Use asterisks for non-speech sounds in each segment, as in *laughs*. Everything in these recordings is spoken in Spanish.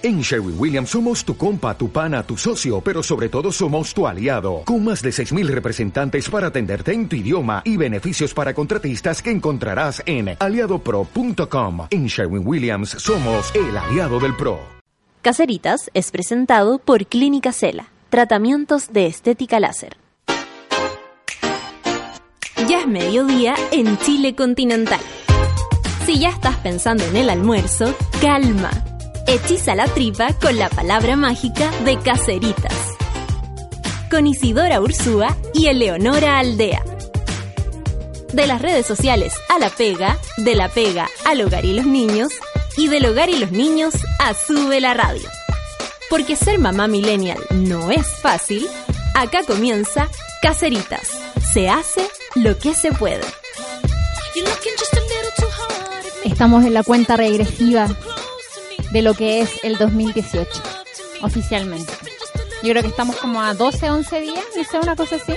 En Sherwin Williams somos tu compa, tu pana, tu socio, pero sobre todo somos tu aliado, con más de 6.000 representantes para atenderte en tu idioma y beneficios para contratistas que encontrarás en aliadopro.com. En Sherwin Williams somos el aliado del PRO. Caceritas es presentado por Clínica Cela, tratamientos de estética láser. Ya es mediodía en Chile continental. Si ya estás pensando en el almuerzo, calma Hechiza la tripa con la palabra mágica de Caceritas. Con Isidora Ursúa y Eleonora Aldea. De las redes sociales a la pega, de la pega al hogar y los niños, y del hogar y los niños a Sube la Radio. Porque ser mamá millennial no es fácil, acá comienza Caceritas. Se hace lo que se puede. Estamos en la cuenta regresiva de lo que es el 2018, oficialmente. Yo creo que estamos como a 12, 11 días, no sé, una cosa así.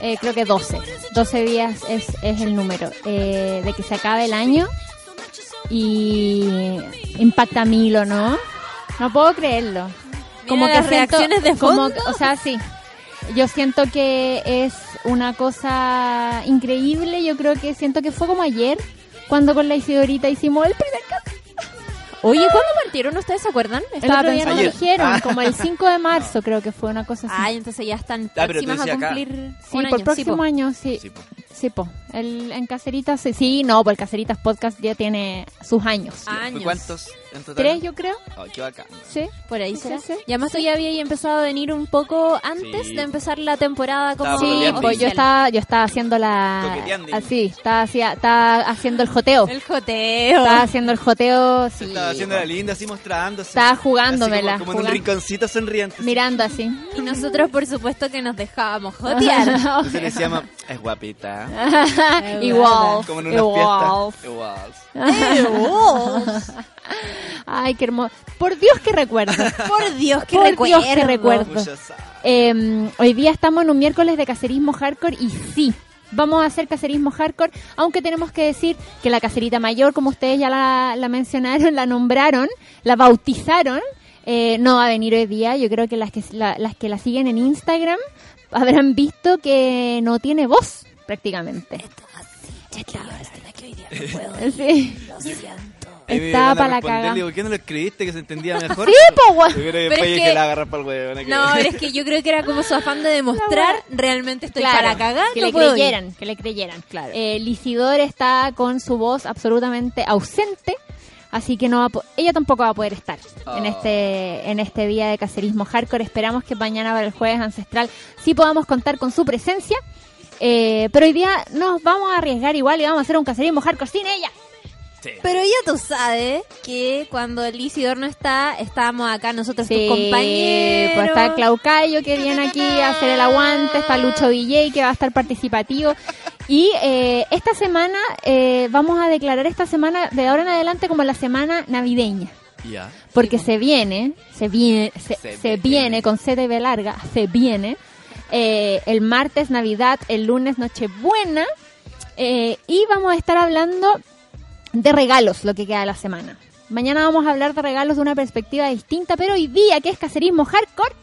Eh, creo que 12. 12 días es, es el número eh, de que se acabe el año y impacta Milo, ¿no? No puedo creerlo. Como que reacciones de fondo. o sea, sí. Yo siento que es una cosa increíble. Yo creo que siento que fue como ayer cuando con la Isidorita hicimos el primer Oye, ¿cuándo partieron? ¿Ustedes se acuerdan? Estaba el otro dijeron, ah. como el 5 de marzo creo que fue una cosa así. Ay, entonces ya están ah, próximas a cumplir Sí, por el próximo año, sí. Sí, po. El, en Caceritas, sí, no, pues el Caceritas Podcast ya tiene sus años. Años. ¿Cuántos en total? Tres, yo creo. Oh, qué bacán. Sí. Por ahí será. Sí, Y además tú ya había empezado a venir un poco antes de empezar la temporada como Sí, pues yo estaba, yo estaba haciendo la... Así, estaba, estaba haciendo el joteo. El joteo. Estaba haciendo el joteo, sí. Estaba haciendo la linda, así mostrándose. Estaba jugándomela. Así como, como en un rinconcito sonriente. Mirando así. Y nosotros, por supuesto, que nos dejábamos *laughs* jotear. Entonces le decíamos, es guapita. *laughs* *laughs* Igual. Como en una fiesta. Igual. *laughs* Ay, qué hermoso. Por Dios que recuerdo. Por Dios que Por recuerdo. Dios que recuerdo. Eh, hoy día estamos en un miércoles de cacerismo hardcore y sí, vamos a hacer cacerismo hardcore, aunque tenemos que decir que la cacerita mayor, como ustedes ya la, mencionaron, la nombraron, la bautizaron, eh, no va a venir hoy día. Yo creo que las que las que la siguen en Instagram habrán visto que no tiene voz prácticamente. *laughs* Sí. Está para la caga. ¿Por qué no lo escribiste que se entendía *laughs* mejor? Sí, pues, Yo creo que después que, que la agarra para el. No, es que yo creo que era como su afán de demostrar realmente estoy para cagar. Que le creyeran, que le creyeran. Claro. Eh, Lisidor está con su voz absolutamente ausente. Así que no va ella tampoco va a poder estar en oh. este en este día de cacerismo hardcore. Esperamos que mañana para el jueves ancestral sí podamos contar con su presencia. Eh, pero hoy día nos vamos a arriesgar igual y vamos a hacer un cacerismo hardcore sin ella. Pero ya tú sabes que cuando el Isidor no está, estamos acá nosotros tus compañeros. Pues está Claucayo que viene aquí a hacer el aguante, está Lucho DJ que va a estar participativo. Y eh, esta semana eh, vamos a declarar esta semana de ahora en adelante como la semana navideña. Porque se viene, se viene, se, viene con CDB larga, se viene eh, el martes Navidad, el lunes Nochebuena. y vamos a estar hablando de regalos lo que queda de la semana. Mañana vamos a hablar de regalos de una perspectiva distinta, pero hoy día, que es cacerismo hardcore,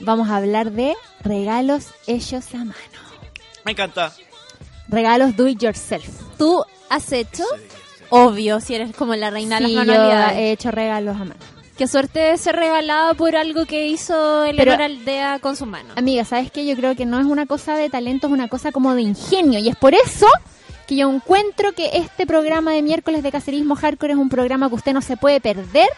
vamos a hablar de regalos hechos a mano. Me encanta. Regalos do it yourself. ¿Tú has hecho? Obvio, si eres como la reina de las manualidades. Yo he hecho regalos a mano. Qué suerte de ser regalado por algo que hizo el Aldea con su mano. Amiga, ¿sabes qué? Yo creo que no es una cosa de talento, es una cosa como de ingenio. Y es por eso que yo encuentro que este programa de miércoles de cacerismo hardcore es un programa que usted no se puede perder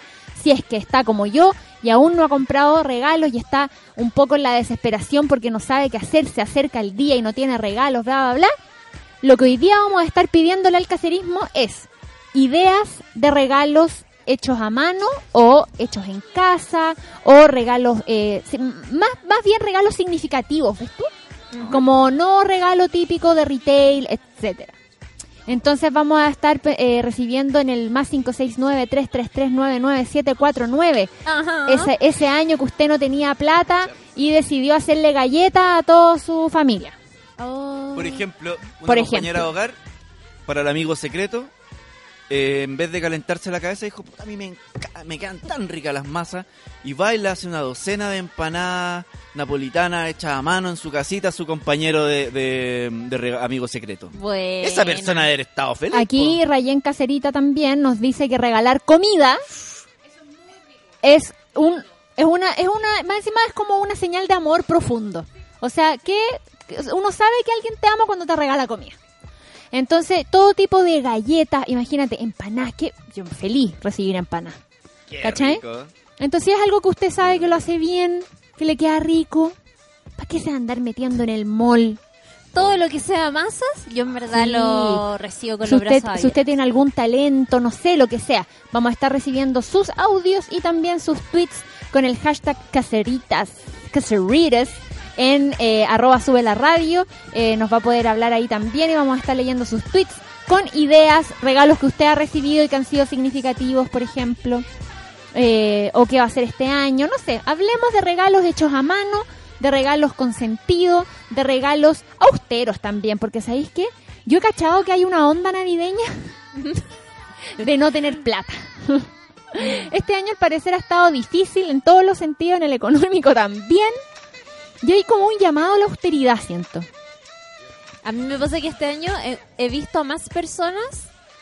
si es que está como yo y aún no ha comprado regalos y está un poco en la desesperación porque no sabe qué hacer, se acerca el día y no tiene regalos, bla, bla, bla. Lo que hoy día vamos a estar pidiéndole al cacerismo es ideas de regalos hechos a mano o hechos en casa o regalos, eh, más, más bien regalos significativos, ¿ves tú? Como no regalo típico de retail, etcétera. Entonces vamos a estar eh, recibiendo en el más 569-333-99749 ese, ese año que usted no tenía plata y decidió hacerle galleta a toda su familia. Oh. Por ejemplo, una compañera de hogar para el amigo secreto eh, en vez de calentarse la cabeza, dijo, "Puta, a mí me, me quedan tan ricas las masas. Y le hace una docena de empanadas napolitanas hechas a mano en su casita a su compañero de, de, de rega- amigo secreto. Bueno. Esa persona debe haber estado feliz. Aquí. Rayén Caserita también nos dice que regalar comida es un es una es una más encima es como una señal de amor profundo. O sea, que uno sabe que alguien te ama cuando te regala comida. Entonces, todo tipo de galletas, imagínate, empanadas, que yo feliz recibir empanadas. Qué ¿cachai? rico. Entonces, si es algo que usted sabe que lo hace bien, que le queda rico, ¿para qué se va a andar metiendo en el mall? Todo lo que sea masas, yo en verdad Sí. lo recibo con si los usted, brazos si usted tiene algún talento, no sé, lo que sea, vamos a estar recibiendo sus audios y también sus tweets con el hashtag caseritas, caseritas, en eh, arroba sube la radio. Eh, nos va a poder hablar ahí también y vamos a estar leyendo sus tweets con ideas, regalos que usted ha recibido y que han sido significativos, por ejemplo, eh, o qué va a hacer este año, no sé, hablemos de regalos hechos a mano, de regalos con sentido, de regalos austeros también, porque ¿sabéis qué? Yo he cachado que hay una onda navideña *laughs* de no tener plata. *laughs* Este año al parecer ha estado difícil en todos los sentidos, en el económico también. Y hay como un llamado a la austeridad, siento. A mí me pasa que este año he, he visto a más personas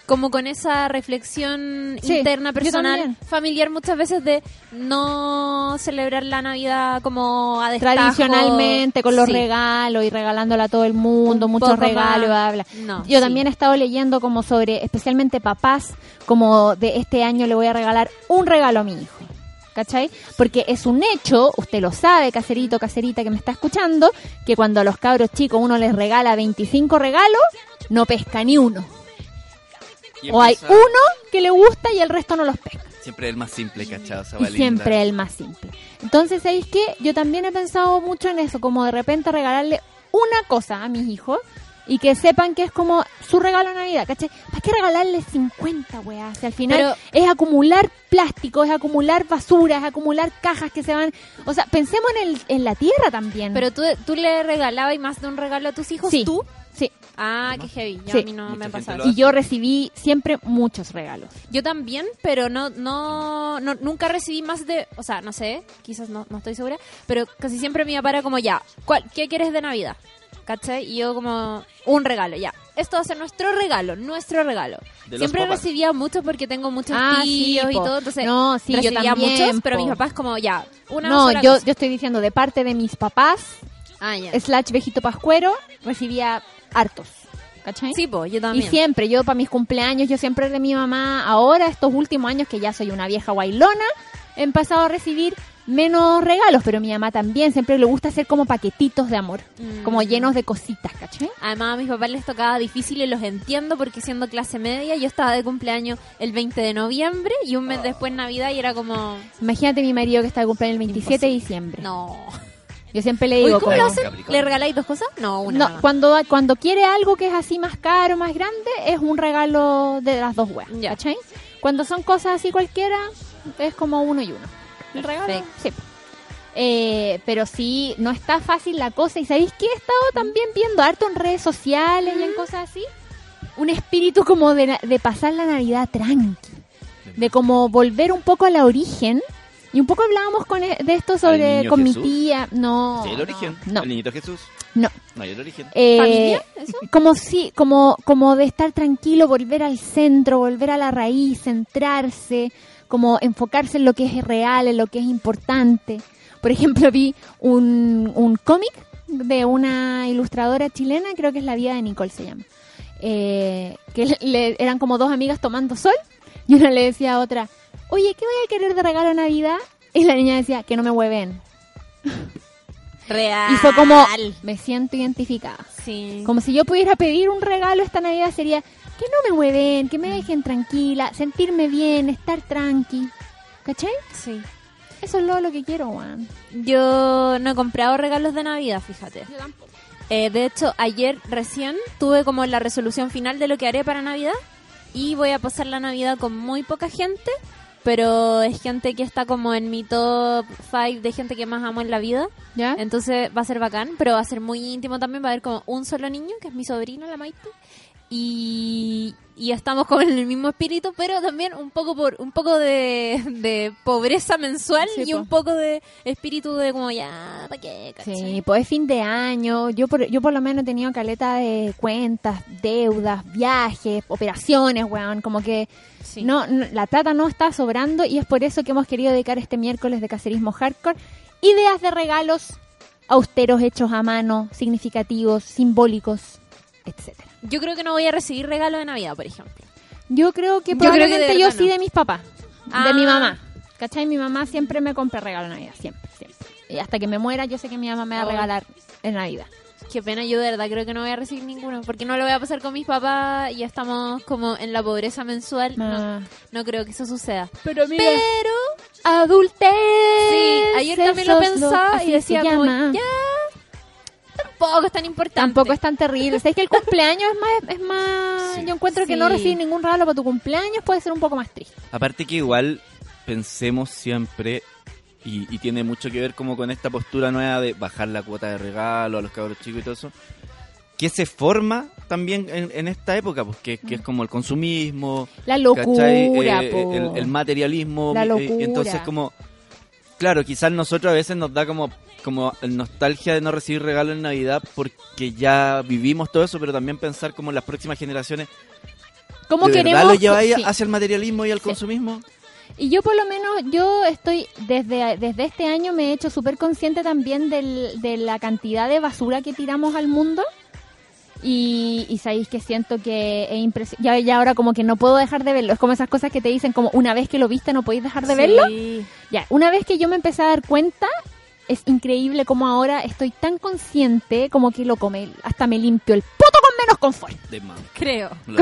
como con esa reflexión Sí, interna personal, familiar muchas veces de no celebrar la Navidad como a destajo. Tradicionalmente, con los Sí. regalos y regalándola a todo el mundo, Un muchos regalos, más. bla, bla. No, Yo sí. también he estado leyendo como sobre, especialmente papás, como de este año le voy a regalar un regalo a mi hijo. ¿Cachai? Porque es un hecho, usted lo sabe, caserito, caserita que me está escuchando, que cuando a los cabros chicos uno les regala 25 regalos, no pesca ni uno. O hay uno que le gusta y el resto no los pesca. Siempre el más simple, ¿cachado? Esa Y siempre el más simple. Entonces, ¿sabéis qué? Yo también he pensado mucho en eso, como de repente regalarle una cosa a mis hijos y que sepan que es como su regalo de Navidad, ¿cachai? ¿Para qué regalarle 50, weá? Si al final Pero- es acumular plástico, es acumular basura, es acumular cajas que se van... O sea, pensemos en, el, en la tierra también. Pero tú, tú le regalabas y más de un regalo a tus hijos, sí, ¿tú? sí. Ah, qué heavy. Yo Sí. a mí no Mucha me ha pasado. Y yo recibí siempre muchos regalos. Yo también, pero no, no, no, nunca recibí más de, o sea, no sé, quizás no, no estoy segura, pero casi siempre mi papá era como, ya, ¿cuál, ¿qué quieres de Navidad? ¿Cachai? Y yo como, un regalo, ya. Esto va a ser nuestro regalo, nuestro regalo. De Siempre papás. recibía mucho porque tengo muchos Ah, sí, tíos y po. todo, entonces No, sí, yo recibía también, muchos, pero po. mis papás como, ya, una no, sola yo, cosa. yo estoy diciendo de parte de mis papás, Ah, ya. slash viejito pascuero, recibía hartos. ¿Cachai? Sí, pues, yo Y también. siempre, yo para mis cumpleaños, yo siempre de mi mamá, ahora estos últimos años que ya soy una vieja guailona, he empezado a recibir menos regalos, pero mi mamá también siempre le gusta hacer como paquetitos de amor, Mm. como llenos de cositas, ¿cachai? Además, a mis papás les tocaba difícil y los entiendo porque siendo clase media, yo estaba de cumpleaños el 20 de noviembre y un mes después Navidad y era como... Imagínate mi marido que está de cumpleaños el 27 de diciembre. No. Yo siempre le digo ¿cómo lo hacen? ¿Le regaláis dos cosas? No, una. No, nada cuando, cuando quiere algo que es así más caro, más grande, es un regalo de las dos weas, Ya. ¿cachai? Cuando son cosas así cualquiera, es como uno y uno. El regalo, sí. Eh, pero sí, no está fácil la cosa. ¿Y sabéis qué? He estado también viendo harto en redes sociales y en cosas así. Un espíritu como de, de pasar la Navidad tranqui. De como volver un poco a la origen. Y un poco hablábamos con e- de esto sobre con mi Jesús? tía. No. Sí, el origen. No. El niñito Jesús. No. No hay el origen. Eh, ¿Familia? ¿Eso? Como si, como, como de estar tranquilo, volver al centro, volver a la raíz, centrarse, como enfocarse en lo que es real, en lo que es importante. Por ejemplo, *laughs* vi un, un cómic de una ilustradora chilena, creo que es La vida de Nicole se llama, eh, que *laughs* le- eran como dos amigas tomando sol y una le decía a otra, oye, ¿qué voy a querer de regalo a Navidad? Y la niña decía, que no me hueven. *laughs* Real. Y fue como, me siento identificada. Sí. Como si yo pudiera pedir un regalo esta Navidad sería que no me mueven, que me dejen tranquila, sentirme bien, estar tranqui. ¿Cachai? Sí. Eso es lo, lo que quiero, Juan. Yo no he comprado regalos de Navidad, fíjate. Eh, de hecho, ayer recién tuve como la resolución final de lo que haré para Navidad y voy a pasar la Navidad con muy poca gente, pero es gente que está como en mi top 5 de gente que más amo en la vida. ¿Ya? Entonces va a ser bacán, pero va a ser muy íntimo también. Va a haber como un solo niño, que es mi sobrino, la Maite. y, y estamos como en el mismo espíritu, pero también un poco por un poco de, de pobreza mensual Sí, y po. un poco de espíritu de como ya, ¿para qué? ¿Cachai? Sí, pues es fin de año. Yo por, yo por lo menos he tenido caleta de cuentas, deudas, viajes, operaciones, weón. Como que Sí. no, no- la plata no está sobrando y es por eso que hemos querido dedicar este miércoles de cacerismo hardcore ideas de regalos austeros hechos a mano, significativos, simbólicos, etcétera. Yo creo que no voy a recibir regalo de Navidad, por ejemplo. Yo creo que Yo creo que de probablemente yo sí no. de mis papás, Ah. de mi mamá. ¿Cachai? Mi mamá siempre me compra regalo de Navidad, siempre, siempre. Y hasta que me muera, yo sé que mi mamá me va a regalar en Navidad. Qué pena, yo de verdad creo que no voy a recibir ninguno, porque no lo voy a pasar con mis papás y ya estamos como en la pobreza mensual. No, Ah. no creo que eso suceda. Pero Pero adultez. Sí, ayer también lo pensaba y decía como, ya, tampoco es tan importante. Tampoco es tan terrible. ¿Sabes que el cumpleaños es más, es más Sí. yo encuentro que no recibir ningún regalo para tu cumpleaños puede ser un poco más triste. Aparte que igual pensemos siempre, y, y tiene mucho que ver como con esta postura nueva de bajar la cuota de regalo a los cabros chicos y todo eso, que se forma también en, en esta época, pues que, que es como el consumismo, La locura, Eh, el, el materialismo. La eh, locura. Entonces como, claro, quizás nosotros a veces nos da como como nostalgia de no recibir regalo en Navidad porque ya vivimos todo eso, pero también pensar como las próximas generaciones, ¿Cómo ¿de queremos? lo lleváis sí. hacia el materialismo y al Sí. consumismo? Y yo por lo menos, yo estoy, desde, desde este año me he hecho súper consciente también del- de la cantidad de basura que tiramos al mundo. Y, y sabéis que siento que es impresionante. Ya, ya ahora como que no puedo dejar de verlo. Es como esas cosas que te dicen como una vez que lo viste no podéis dejar de verlo. Sí. Ya, una vez que yo me empecé a dar cuenta, es increíble como ahora estoy tan consciente como que lo come, hasta me limpio el poto con menos confort. De más. Creo. *laughs*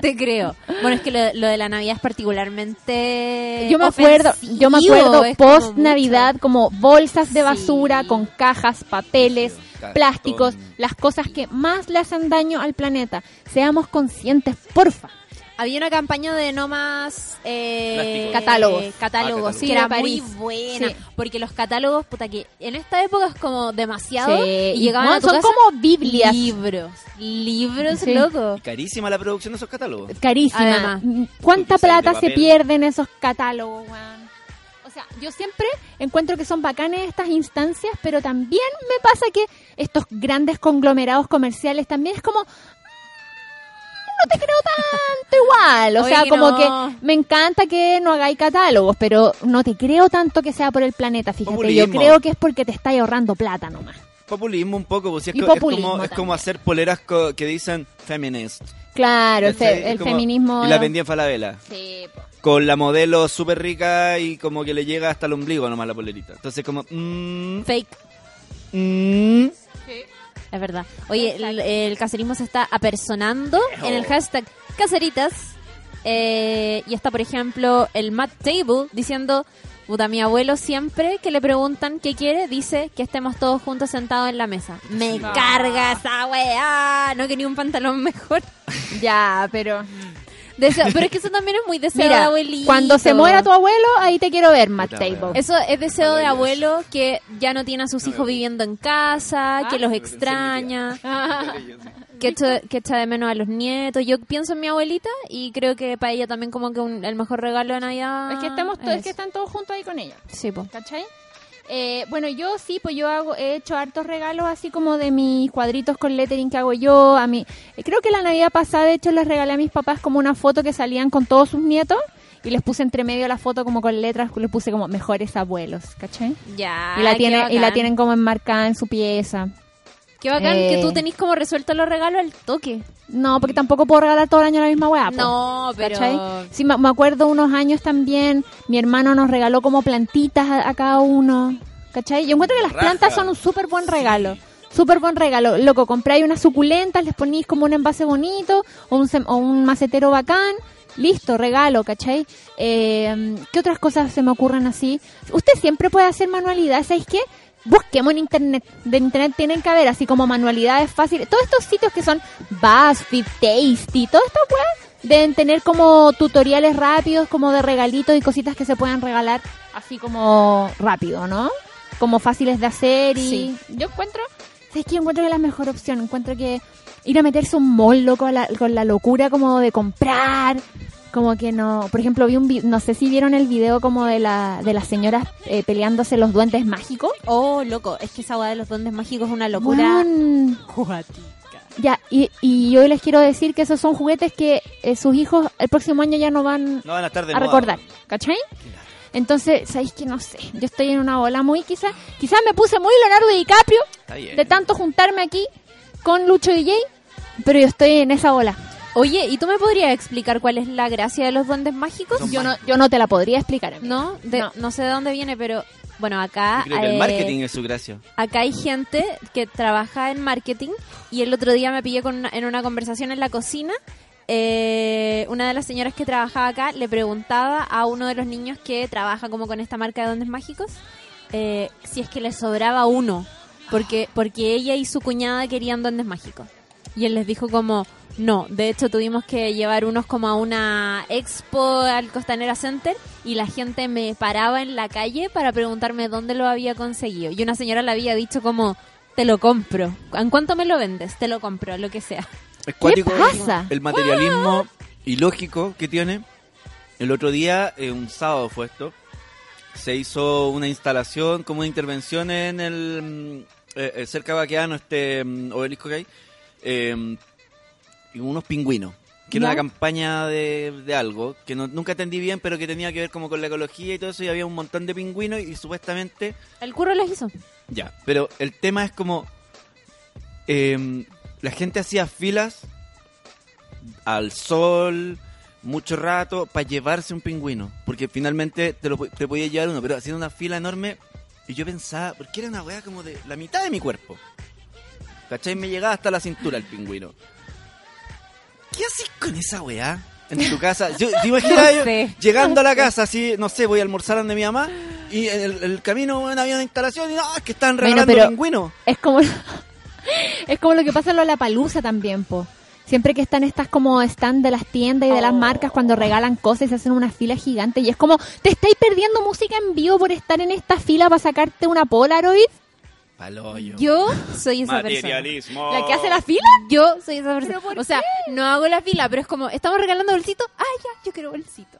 Te creo. Bueno, es que lo, lo de la Navidad es particularmente. Yo me acuerdo, yo me acuerdo post Navidad como bolsas de Sí. basura con cajas, papeles, Cartón. plásticos, las cosas que más le hacen daño al planeta. Seamos conscientes, porfa. Había una campaña de no más eh. Catálogos. Ah, catálogos, que Sí, era de París. muy buena. Sí. Porque los catálogos, puta, que en esta época es como demasiado. Sí, Y y llegaban no, a tu son casa como Biblias. Libros. Libros, Sí. loco. Y carísima la producción de esos catálogos. Carísima. Además. ¿Cuánta sale de plata se pierde en esos catálogos, weón? O sea, yo siempre encuentro que son bacanes estas instancias, pero también me pasa que estos grandes conglomerados comerciales también es como... "Mm, No te creo tanto igual. O Oye, sea, que como no. que me encanta que no hagáis catálogos, pero no te creo tanto que sea por el planeta. Fíjate, yo Populismo. creo que es porque te estáis ahorrando plata nomás. Populismo un poco, pues, si es, Y co- es como, es como hacer poleras co- que dicen feminist. Claro, el, fe- el como- feminismo... Y la vendía en Falabella. Sí, po. Con la modelo súper rica y como que le llega hasta el ombligo nomás la polerita. Entonces como... mm, Fake. mm, Es verdad. Oye, el, el caserismo se está apersonando en el hashtag caseritas. Eh, y está, por ejemplo, el Matt Table diciendo, puta, mi abuelo siempre que le preguntan qué quiere, dice que estemos todos juntos sentados en la mesa. Me Sí. carga esa weá. No quería un pantalón mejor. *laughs* Ya, pero... Deseo- pero es que eso también es muy *laughs* deseo de abuelito. cuando se muera tu abuelo, ahí te quiero ver, Matt Table. Eso es deseo de abuelo que ya no tiene a sus hijos viviendo en casa, que los extraña. *laughs* que echa, que echa de menos a los nietos. Yo pienso en mi abuelita y creo que para ella también como que un- el mejor regalo de Navidad. Es que estamos to- es que están todos juntos ahí con ella, Sí, po. ¿cachai? Eh, bueno, yo sí, pues yo hago, he hecho hartos regalos así como de mis cuadritos con lettering que hago yo. A mí, eh, creo que la Navidad pasada, de hecho, les regalé a mis papás como una foto que salían con todos sus nietos y les puse entre medio la foto como con letras, les puse como mejores abuelos, ¿cachai? Ya. y la tiene, y la tienen como enmarcada en su pieza. Qué bacán Eh. que tú tenés como resuelto los regalos al toque. No, porque tampoco puedo regalar todo el año la misma weá. No, pero. ¿Cachai? Sí, me acuerdo unos años también, mi hermano nos regaló como plantitas a, a cada uno. ¿Cachai? Yo encuentro que las Raja. plantas son un súper buen regalo. Súper buen regalo. Loco, compráis unas suculentas, les ponís como un envase bonito o un, sem- o un macetero bacán. Listo, regalo, ¿cachai? Eh, ¿Qué otras cosas se me ocurren así? Usted siempre puede hacer manualidades, ¿sabéis qué? Busquemos en internet. De internet tienen que haber así como manualidades fáciles. Todos estos sitios que son BuzzFeed, Tasty, todas estas weas deben tener como tutoriales rápidos, como de regalitos y cositas que se puedan regalar así como rápido, ¿no? Como fáciles de hacer y Sí. yo encuentro, ¿sabes qué? Yo encuentro que es la mejor opción. Encuentro que ir a meterse un mall con la, con la locura como de comprar. Como que no, por ejemplo, vi un vi- no sé si vieron el video como de la de las señoras eh, peleándose los duendes mágicos. Oh, loco, es que esa hueá de los duendes mágicos es una locura. Cuática. Ya, y, y yo les quiero decir que esos son juguetes que eh, sus hijos el próximo año ya no van No van a estar de a moda. recordar, ¿cachai? Entonces, ¿sabéis que no sé? Yo estoy en una bola muy quizás, quizás me puse muy Leonardo DiCaprio de tanto juntarme aquí con Lucho DJ, pero yo estoy en esa bola. Oye, ¿y tú me podrías explicar cuál es la gracia de los duendes mágicos? Son Yo no, yo no te la podría explicar. amiga. No, de- No. no. sé de dónde viene, pero bueno, acá Yo creo que el marketing es su gracia. acá hay gente que trabaja en marketing y el otro día me pillé con una- en una conversación en la cocina. eh, una de las señoras que trabajaba acá le preguntaba a uno de los niños que trabaja como con esta marca de duendes mágicos eh, si es que le sobraba uno porque porque ella y su cuñada querían duendes mágicos y él les dijo como no, de hecho tuvimos que llevar unos como a una expo al Costanera Center y la gente me paraba en la calle para preguntarme dónde lo había conseguido. Y una señora le había dicho como, te lo compro. ¿En cuánto me lo vendes? Te lo compro, lo que sea. Es cuático pasa? el materialismo ilógico que tiene. El otro día, eh, un sábado fue esto, se hizo una instalación, como una intervención en el mm, eh, eh, cerca de Baqueano, este mm, obelisco que hay, eh, y unos pingüinos. Que era una campaña de, de algo que no- nunca entendí bien, pero que tenía que ver como con la ecología y todo eso, y había un montón de pingüinos y supuestamente El curro les hizo. ya, pero el tema es como em, la gente hacía filas al sol mucho rato para llevarse un pingüino, porque finalmente te lo te podía llevar uno, pero haciendo una fila enorme y yo pensaba, porque era una weá como de la mitad de mi cuerpo. ¿Cachai? Me llegaba hasta la cintura el pingüino. ¿Qué haces con esa weá? En tu casa. Yo, ¿Te *laughs* imaginas No yo sé. llegando a la casa así, no sé, voy a almorzar donde mi mamá y en el, el camino bueno, había una instalación y no, es que están Bueno, regalando pero- pingüinos. Es como *laughs* es como lo que pasa en la palusa también, po. Siempre que están estas como stand de las tiendas y de las Oh. marcas cuando regalan cosas y se hacen una fila gigante y es como, te estáis perdiendo música en vivo por estar en esta fila para sacarte una Polaroid. Paloyo. Yo soy esa persona. Materialismo. ¿La que hace la fila? Yo soy esa persona. ¿Pero por O sea, no hago la fila, pero es como, estamos regalando bolsito. Ah, ya, yo quiero bolsito.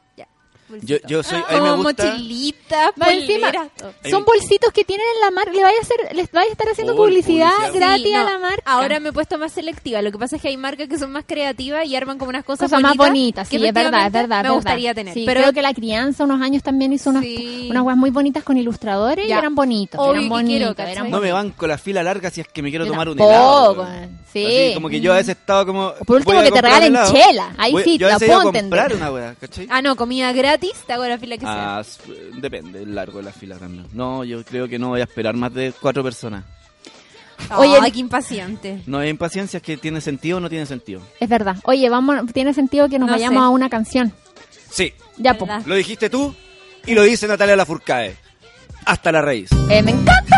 Yo, yo soy, a mí me Como gusta. mochilitas, Más encima, Son bolsitos que tienen en la marca, le vaya a hacer, les vaya a estar haciendo Por publicidad, publicidad. gratis Sí, a la marca. Ahora me he puesto más selectiva. Lo que pasa es que hay marcas que son más creativas y arman como unas cosas, cosas más bonitas, que sí, es verdad, es verdad. Me verdad. gustaría tener. Sí, pero creo que la crianza unos años también hizo unas, Sí. unas weas muy bonitas con ilustradores y eran bonitos. Obvio eran bonitos, quiero, ¿cachai? eran No me bonitos. banco la fila larga si es que me quiero Yo tomar un helado. weón. sí. Así como que yo a veces estaba como. Por último, que te regalen chela. Ahí sí, la puedo. Ah, no, comida gratis, te hago la fila que sea. Ah, depende, el largo de la fila también. No, yo creo que no voy a esperar más de cuatro personas. Oye, Ay, qué impaciente. No hay impaciencia, es que tiene sentido o no tiene sentido. Es verdad. Oye, vamos, tiene sentido que nos No vayamos sé. a una canción. Sí, Ya, po. ¿Verdad? lo dijiste tú y lo dice Natalia Lafourcade. Hasta la raíz. Eh, me encanta.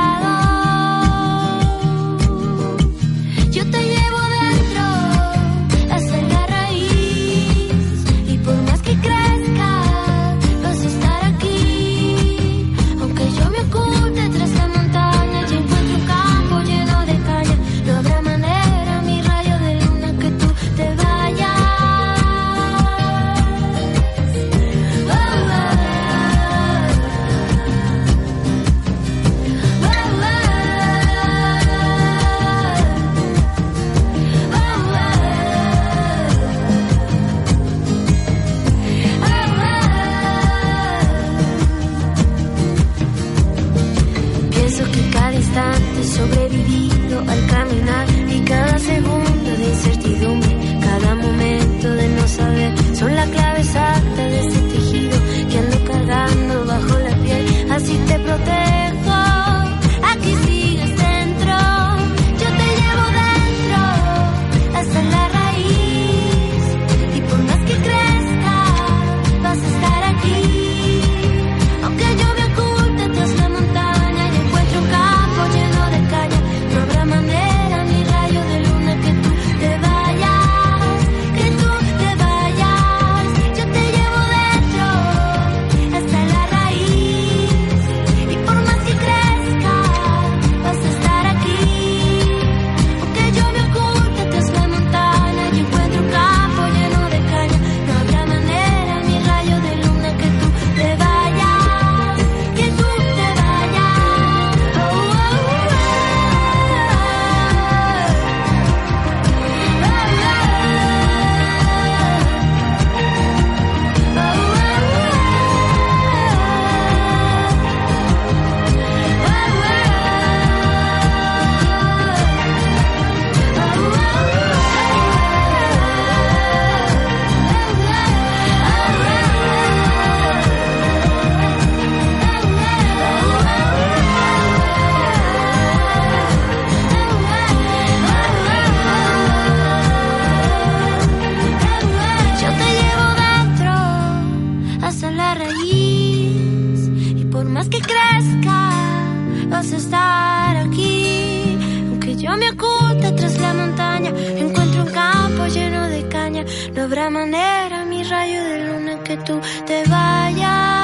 vas a estar aquí. Aunque yo me oculte tras la montaña, encuentro un campo lleno de caña. No habrá manera, mi rayo de luna, que tú te vayas.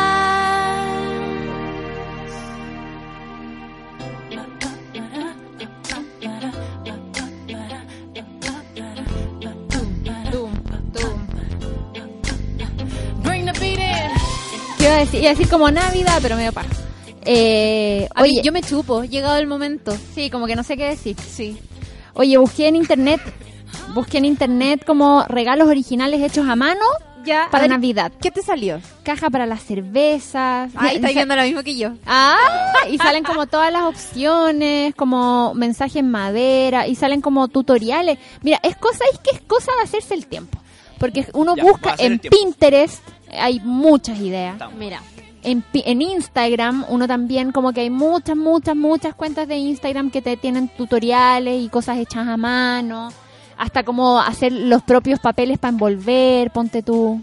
Iba a decir, iba a como Navidad, pero medio paja. Eh, mí, oye, yo me chupo, llegado el momento. sí, como que no sé qué decir. Sí. Oye, busqué en internet, busqué en internet como regalos originales hechos a mano Ya, para a ver, Navidad. ¿Qué te salió? Caja para las cervezas. Ay, Ya- está *laughs* viendo lo mismo que yo. Ah, y salen como todas las opciones, como mensaje en madera, y salen como tutoriales. Mira, es cosa, es que es cosa de hacerse el tiempo. Porque uno Ya, busca en. Pinterest, hay muchas ideas. Mira, En, pi- en Instagram, uno también como que hay muchas, muchas, muchas cuentas de Instagram que te tienen tutoriales y cosas hechas a mano. Hasta como hacer los propios papeles para envolver, ponte tú.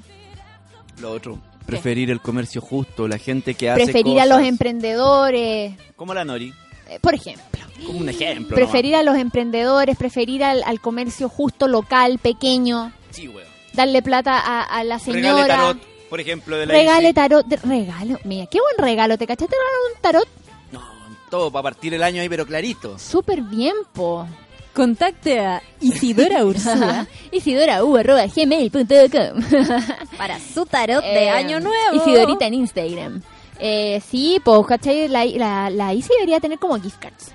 Lo otro, preferir el comercio justo, la gente que hace Preferir a los emprendedores, Como la Nori, eh, por ejemplo. como un ejemplo. Preferir a los emprendedores, preferir al, al comercio justo, local, pequeño. Sí, weón. darle plata a, a la Regale señora. Por ejemplo, de la Regale Isi. tarot, de- regalo. Mira, qué buen regalo, ¿te cachaste un tarot? No, todo para partir el año ahí, pero clarito. Súper bien, po. contacte a Isidora Ursula *laughs* Isidora U, arroba gmail.com. *laughs* para su tarot de Eh, año nuevo. Isidorita en Instagram. Eh, sí, pues, ¿cachai? La, la, la Isi debería tener como gift cards.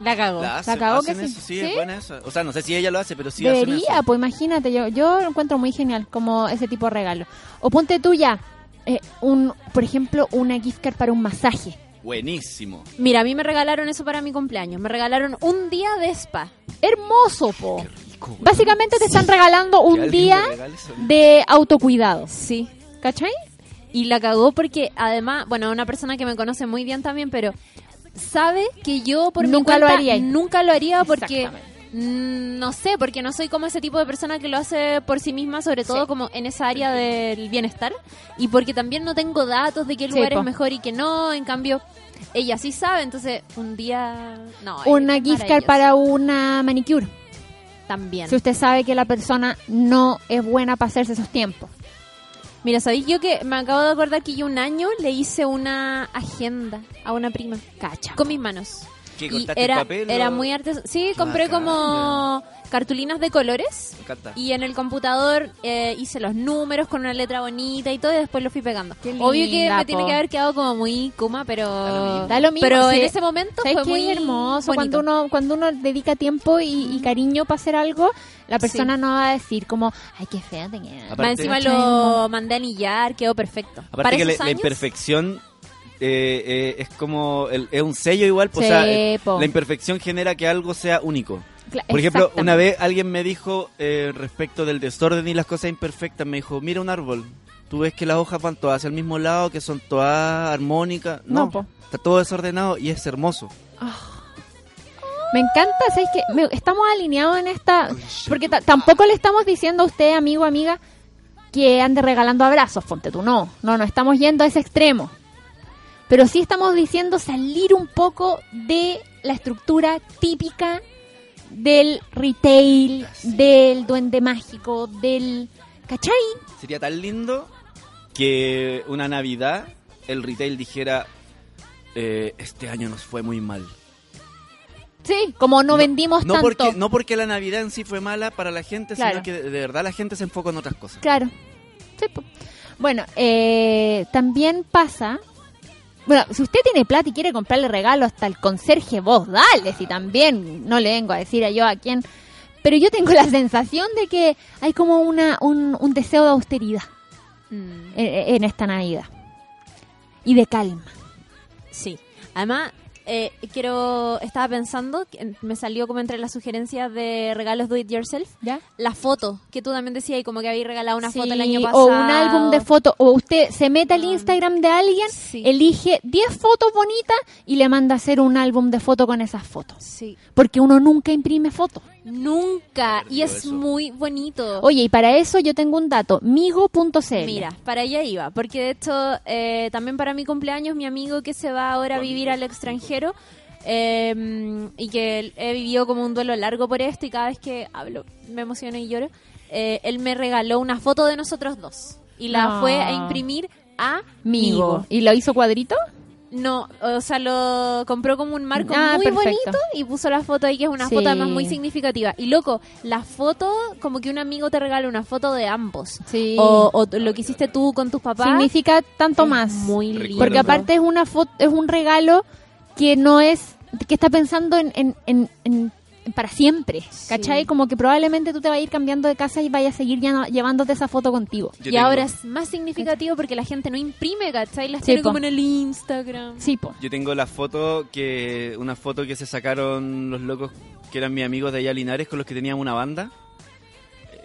La cagó. La hacen, cagó que hacen sí. eso, sí, ¿Sí? es buena esa. O sea, no sé si ella lo hace, pero sí hacen Debería, eso. pues imagínate, yo, yo lo encuentro muy genial como ese tipo de regalo. O ponte tú ya, eh, un, por ejemplo, una gift card para un masaje. Buenísimo. Mira, a mí me regalaron eso para mi cumpleaños. Me regalaron un día de spa. Hermoso, po. Rico, weón. Básicamente te están regalando un día eso. de autocuidado. Sí. ¿Cachai? Y la cagó porque además, bueno, una persona que me conoce muy bien también, pero sabe que yo por Nunca mi lo haría. nunca lo haría porque no sé, porque no soy como ese tipo de persona que lo hace por sí misma, sobre todo Sí. como en esa área del bienestar y porque también no tengo datos de qué Sí, lugar po. es mejor y que no, en cambio ella sí sabe, entonces un día no, Una gift card para una manicure. también. Si usted sabe que la persona no es buena para hacerse esos tiempos. Mira, ¿sabéis yo que me acabo de acordar que yo un año le hice una agenda a una prima? Cacha. Con mis manos. ¿Qué, Y era, el papel? era o- muy artes Sí, compré Bacán. como cartulinas de colores Me encanta. y en el computador eh, hice los números con una letra bonita y todo y después lo fui pegando. Qué Obvio que me tiene que haber quedado como muy kuma, pero. Da lo mismo, pero sí. en ese momento ¿Sabes fue muy hermoso? bonito. Cuando uno, cuando uno dedica tiempo y, y cariño para hacer algo, la persona no va a decir como, ay, qué fea te queda". Aparte- encima lo mandé a anillar, quedó perfecto. Aparte Para que la, esos la años, imperfección eh, eh, es como el- es un sello igual, pues, Sí, o sea, eh, po. la imperfección genera que algo sea único. Por ejemplo, una vez alguien me dijo eh, respecto del desorden y las cosas imperfectas, me dijo, mira un árbol, tú ves que las hojas van todas hacia el mismo lado, que son todas armónicas. No, está todo desordenado y es hermoso. Me encanta, ¿sabes qué? Me- estamos alineados en esta... Porque ta- tampoco le estamos diciendo a usted, amigo, amiga, que ande regalando abrazos, ponte tú. No, no, no estamos yendo a ese extremo. Pero sí estamos diciendo salir un poco de la estructura típica del retail, del duende mágico, del... ¿Cachai? Sería tan lindo que una Navidad el retail dijera, eh, este año nos fue muy mal. Sí, como no, vendimos no tanto. Porque, no porque la Navidad en sí fue mala para la gente, Claro. sino que de, de verdad la gente se enfoca en otras cosas. Claro. Sí. Bueno, eh, también pasa. Bueno, si usted tiene plata y quiere comprarle regalo hasta el conserje, vos dale, si también no le vengo a decir a yo a quién. Pero yo tengo *laughs* la sensación de que hay como una, un, un deseo de austeridad Mm, en, en esta Navidad. Y de calma. sí. Además, eh, quiero. Estaba pensando, me salió como entre las sugerencias de regalos do it yourself. ¿Ya? La foto, que tú también decías, y como que habías regalado una Sí, foto el año pasado. O un álbum de fotos. O usted se mete al Ah. Instagram de alguien, Sí. elige 10 fotos bonitas y le manda a hacer un álbum de fotos con esas fotos. Sí. Porque uno nunca imprime fotos. Nunca. Y es eso. muy bonito. Oye, y para eso yo tengo un dato, migo.cl. Mira, para allá iba, porque de hecho eh, también para mi cumpleaños mi amigo que se va ahora a vivir al extranjero eh, y que he vivido como un duelo largo por esto y cada vez que hablo me emociono y lloro. Eh, él me regaló una foto de nosotros dos y la No. fue a imprimir a Migo. Migo. ¿Y lo hizo cuadrito? No, o sea, lo compró como un marco Ah, muy perfecto. bonito y puso la foto ahí, que es una Sí. foto además muy significativa. Y loco, la foto, como que un amigo te regala una foto de ambos. Sí. O, o lo que hiciste tú con tus papás. Significa tanto es más. Muy lindo. Porque aparte es una foto, es un regalo que no es, que está pensando en, en, en- en- en para siempre, ¿cachai? Como que probablemente tú te vas a ir cambiando de casa y vayas a seguir ya- llevándote esa foto contigo. Yo y tengo- ahora es más significativo porque la gente no imprime, ¿cachai? Las Sí, tiene po. como en el Instagram. Sí, po. Yo tengo la foto que una foto que se sacaron los locos que eran mis amigos de allá Linares con los que teníamos una banda.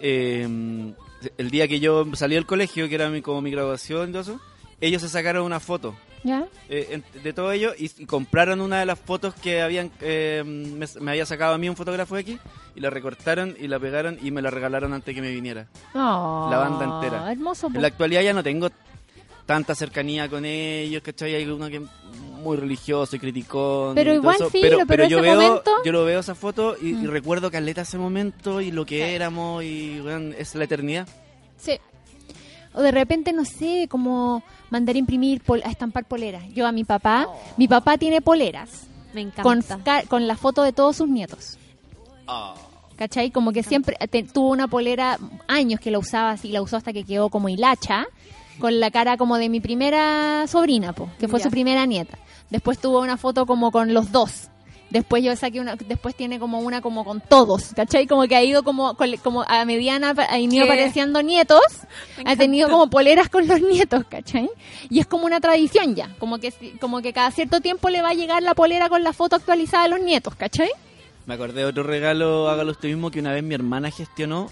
Eh, el día que yo salí del colegio, que era mi, como mi graduación y todo eso, ellos se sacaron una foto ¿Ya? eh, de todo ello y, y compraron una de las fotos que habían eh, me, me había sacado a mí un fotógrafo de aquí y la recortaron y la pegaron y me la regalaron antes que me viniera. Oh, La banda entera. Hermoso. po. En la actualidad ya no tengo tanta cercanía con ellos, ¿cachai? Hay uno que es muy religioso y criticón. Pero y igual, filo, pero yo ese veo, momento- yo lo veo esa foto y, y Mm. recuerdo caleta ese momento y lo que Sí. éramos y es la eternidad. Sí. O de repente, no sé, como mandar a imprimir, pol- a estampar poleras. Yo a mi papá, mi papá tiene poleras Me encanta. con, la foto de todos sus nietos. Ah. ¿Cachai? Como que siempre te- tuvo una polera, años que la usaba así, la usó hasta que quedó como hilacha, con la cara como de mi primera sobrina, po, que fue Ya. su primera nieta. Después tuvo una foto como con los dos. Después yo saqué una, después tiene como una como con todos, ¿cachai? Como que ha ido como, como a mediana, ha ido apareciendo nietos, ha tenido como poleras con los nietos, ¿cachai? Y es como una tradición ya, como que, si- como que cada cierto tiempo le va a llegar la polera con la foto actualizada de los nietos, ¿cachai? Me acordé de otro regalo, hágalo usted mismo, que una vez mi hermana gestionó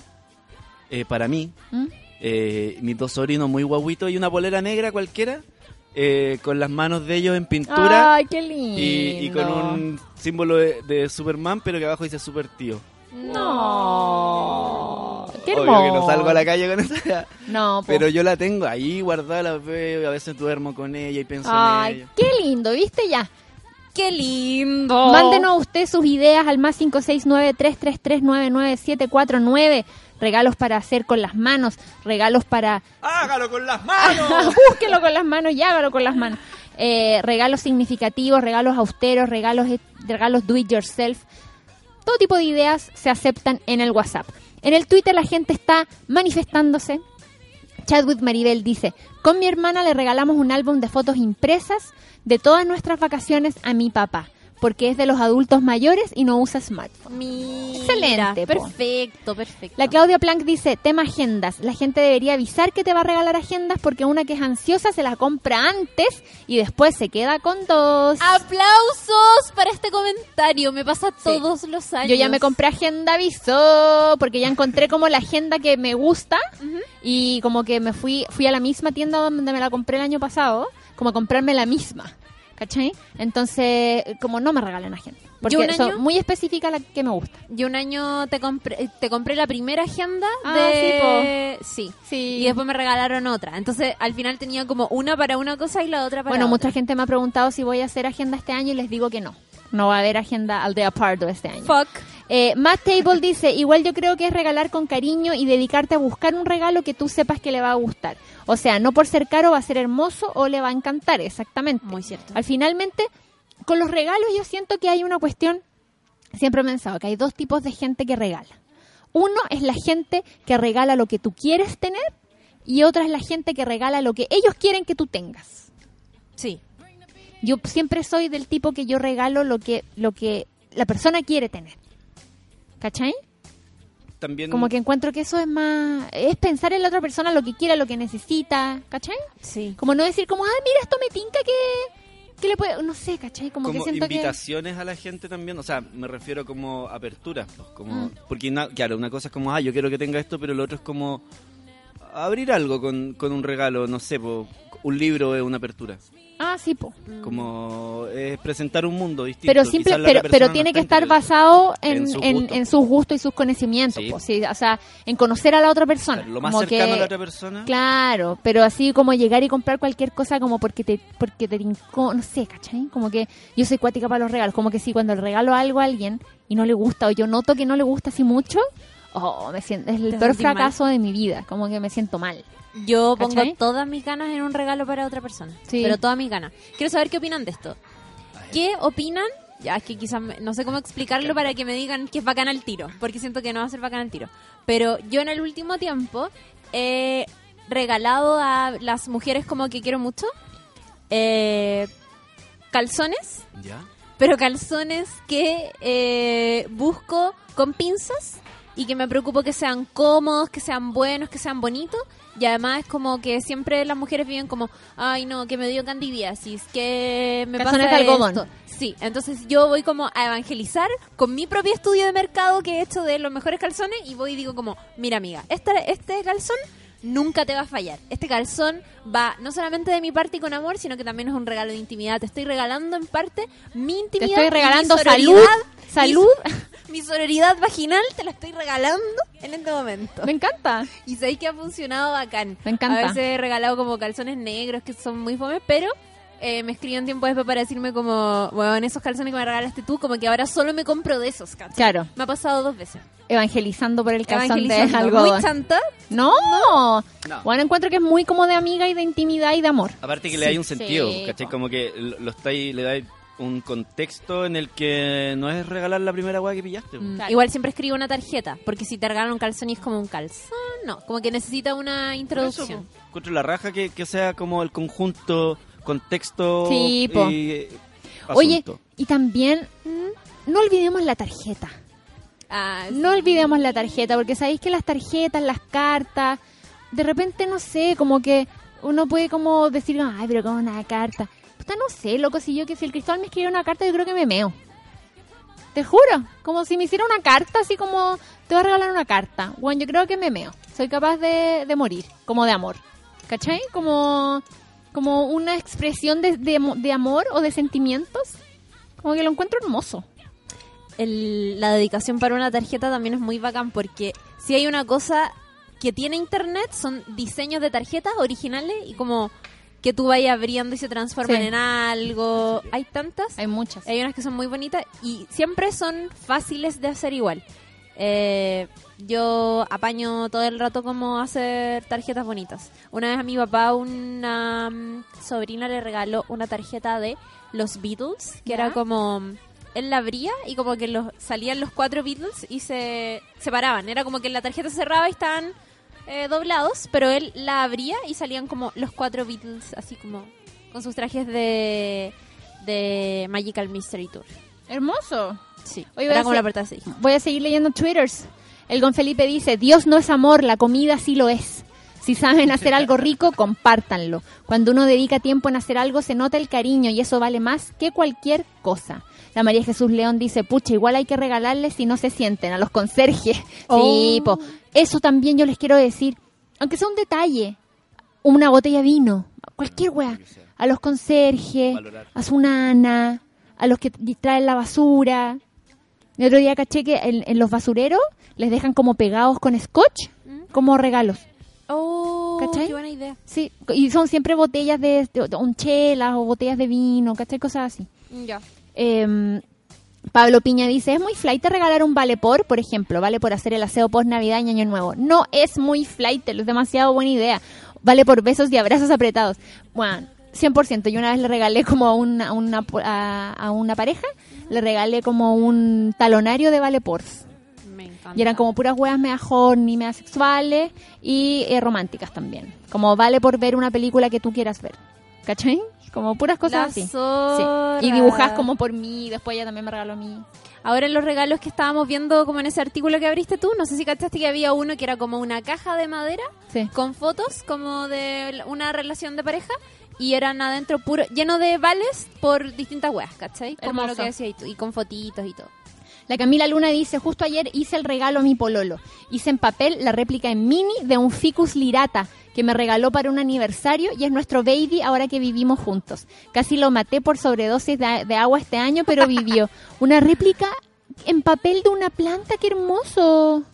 eh, para mí. ¿Mm? eh, mis dos sobrinos muy guaguitos y una polera negra cualquiera eh, con las manos de ellos en pintura Ay, qué lindo. y, y con un símbolo de, de Superman pero que abajo dice Super Tío. No. Qué Obvio hermoso. que no salgo a la calle con esa. No, po. Pero yo la tengo ahí guardada, la veo, y a veces duermo con ella y pienso en Ay, ella. qué lindo, ¿viste ya? ¡Qué lindo! Mándenos usted sus ideas al más 569-333-99749. Regalos para hacer con las manos, regalos para... ¡Hágalo con las manos! *laughs* Búsquelo con las manos y hágalo con las manos. Eh, regalos significativos, regalos austeros, regalos, regalos do it yourself. Todo tipo de ideas se aceptan en el WhatsApp. En el Twitter la gente está manifestándose. Chadwick Maribel dice, con mi hermana le regalamos un álbum de fotos impresas de todas nuestras vacaciones a mi papá, porque es de los adultos mayores y no usa smartphone. Mira, Excelente, po. Perfecto, perfecto. La Claudia Plank dice, tema agendas. La gente debería avisar que te va a regalar agendas porque una que es ansiosa se la compra antes y después se queda con dos. Aplausos para este comentario. Me pasa todos los años. Yo ya me compré agenda aviso porque ya encontré como la agenda que me gusta y como que me fui fui a la misma tienda donde me la compré el año pasado, como a comprarme la misma. ¿Cachai? Entonces, como no me regalan agenda. Porque son muy específica la que me gusta. Yo un año te compré, te compré la primera agenda Ah, de... Sí, Sí. Y después me regalaron otra. Entonces, al final tenía como una para una cosa y la otra para Bueno, otra. mucha gente me ha preguntado si voy a hacer agenda este año y les digo que no. No va a haber agenda al de Apardo este año. Fuck. Eh, Matt Table dice, igual yo creo que es regalar con cariño y dedicarte a buscar un regalo que tú sepas que le va a gustar. O sea, no por ser caro va a ser hermoso o le va a encantar, exactamente. Muy cierto. Al finalmente, con los regalos yo siento que hay una cuestión, siempre he pensado que hay dos tipos de gente que regala. Uno es la gente que regala lo que tú quieres tener y otra es la gente que regala lo que ellos quieren que tú tengas. Sí. Yo siempre soy del tipo que yo regalo lo que, lo que la persona quiere tener. ¿Cachai? También Como que encuentro que eso es más... Es pensar en la otra persona lo que quiera, lo que necesita. ¿Cachai? Sí. Como no decir como, ah, mira, esto me tinca que... Que le puede... No sé, ¿cachai? Como, como que siento invitaciones a la gente también, o sea, me refiero como apertura, pues, como Mm. porque na- claro, una cosa es como, ah, yo quiero que tenga esto, pero lo otro es como abrir algo con, con un regalo, no sé, po, un libro es una apertura. Ah, sí, po. Como es presentar un mundo distinto. Pero simple, pero, pero tiene no que estar basado en, En sus en, gustos. en sus gustos y sus conocimientos. Sí. po, sí, o sea, en conocer a la otra persona. Lo más como cercano que- a la otra persona. Claro, pero así como llegar y comprar cualquier cosa como porque te porque te tincó, no sé, ¿cachai? Como que yo soy cuática para los regalos, como que si cuando le regalo algo a alguien y no le gusta o yo noto que no le gusta así mucho, oh, me siento, es el ¿Te peor mal? fracaso de mi vida, como que me siento mal. Yo pongo ¿Cachai? todas mis ganas en un regalo para otra persona. Sí. Pero todas mis ganas. Quiero saber qué opinan de esto. ¿Qué opinan? Ya, es que quizás no sé cómo explicarlo para que me digan que es bacán al tiro, porque siento que no va a ser bacán al tiro. Pero yo en el último tiempo he regalado a las mujeres como que quiero mucho eh, calzones, Ya. pero calzones que eh, busco con pinzas y que me preocupo que sean cómodos, que sean buenos, que sean bonitos. Y además es como que siempre las mujeres viven como, ay no, que me dio candidiasis, que me Calzones pasa de algodón. esto". Sí, entonces yo voy como a evangelizar con mi propio estudio de mercado que he hecho de los mejores calzones y voy y digo como, mira amiga, este, este calzón nunca te va a fallar. Este calzón va no solamente de mi parte y con amor, sino que también es un regalo de intimidad. Te estoy regalando en parte mi Te intimidad. estoy y mi regalando sororidad, salud, salud. Mi, *laughs* mi sororidad vaginal te la estoy regalando en este momento. Me encanta. Y sabéis que ha funcionado bacán. Me encanta. A veces he regalado como calzones negros que son muy fomes, pero eh, me escriben tiempo después para decirme como, bueno, en esos calzones que me regalaste tú, como que ahora solo me compro de esos, ¿cachai? Claro. Me ha pasado dos veces. Evangelizando por el calzón de algodón. Muy chanta. No. No. Bueno, encuentro que es muy como de amiga y de intimidad y de amor. Aparte que le hay un sentido, Sí, ¿cachai? Como que lo, lo estáis, le dais un contexto en el que no es regalar la primera weá que pillaste. Mm, Claro. Igual siempre escribo una tarjeta, porque si te regalan un calzón y es como un calzón, no, como que necesita una Eso, introducción. po. Encuentro la raja que, que sea como el conjunto, contexto Sí, po. y Oye, y también mm, no olvidemos la tarjeta. Ah, No olvidemos la tarjeta, porque sabéis que las tarjetas, las cartas, de repente no sé, como que uno puede como decir, ay, pero como una carta. Puta, no sé, loco, si yo que si el Cristóbal me escribiera una carta, yo creo que me meo. Te juro, como si me hiciera una carta, así como te voy a regalar una carta. Bueno, yo creo que me meo. Soy capaz de, de morir, como de amor. ¿Cachai? Como, como una expresión de, de, de amor o de sentimientos. Como que lo encuentro hermoso. el- la dedicación para una tarjeta también es muy bacán porque si hay una cosa que tiene internet son diseños de tarjetas originales y como que tú vayas abriendo y se transforman Sí. en algo. Hay tantas. Hay muchas. Hay unas que son muy bonitas y siempre son fáciles de hacer igual. Eh, yo apaño todo el rato como hacer tarjetas bonitas. Una vez a mi papá una mm, sobrina le regaló una tarjeta de los Beatles, que ¿Ya? era como él la abría y como que los salían los cuatro Beatles y se separaban. Era como que la tarjeta cerraba y estaban eh, doblados, pero él la abría y salían como los cuatro Beatles, así como con sus trajes de, de Magical Mystery Tour. Hermoso. Sí, Oye, voy era a como la así. Voy a seguir leyendo twitters. El Gon Felipe dice, Dios no es amor, la comida sí lo es. Si saben hacer algo rico, *laughs* compártanlo. Cuando uno dedica tiempo en hacer algo, se nota el cariño y eso vale más que cualquier cosa. La María Jesús León dice, pucha, igual hay que regalarles si no se sienten, a los conserjes. *laughs* Sí, Oh. po. Eso también yo les quiero decir. Aunque sea un detalle, una botella de vino, cualquier wea. A los conserjes, a su nana, a los que traen la basura. El otro día caché que en, en los basureros les dejan como pegados con scotch como regalos. Oh, ¿Cachai? qué buena idea. Sí, y son siempre botellas de, de, de un chelas o botellas de vino, ¿cachai? Cosas así. Ya. Eh, Pablo Piña dice, es muy flight regalar un vale por, por ejemplo, vale por hacer el aseo post Navidad y Año Nuevo. No es muy flight, es demasiado buena idea. Vale por besos y abrazos apretados. Bueno, 100%. Yo una vez le regalé como a una, a una, a, a una pareja, le regalé como un talonario de vale por. Me encanta. Y eran como puras weas mea horny, mea sexuales y eh, románticas también. Como vale por ver una película que tú quieras ver. ¿Cachai? Como puras cosas La así. Sí. Y dibujas como por mí, después ella también me regaló a mí. Ahora en los regalos que estábamos viendo como en ese artículo que abriste tú, no sé si cachaste que había uno que era como una caja de madera Sí. con fotos como de una relación de pareja y eran adentro puro lleno de vales por distintas weas, ¿cachai? Como Hermoso. lo que decías tú, y con fotitos y todo. La Camila Luna dice, justo ayer hice el regalo a mi pololo. Hice en papel la réplica en mini de un ficus lirata que me regaló para un aniversario y es nuestro baby ahora que vivimos juntos. Casi lo maté por sobredosis de, de agua este año, pero vivió. *laughs* Una réplica en papel de una planta, qué hermoso.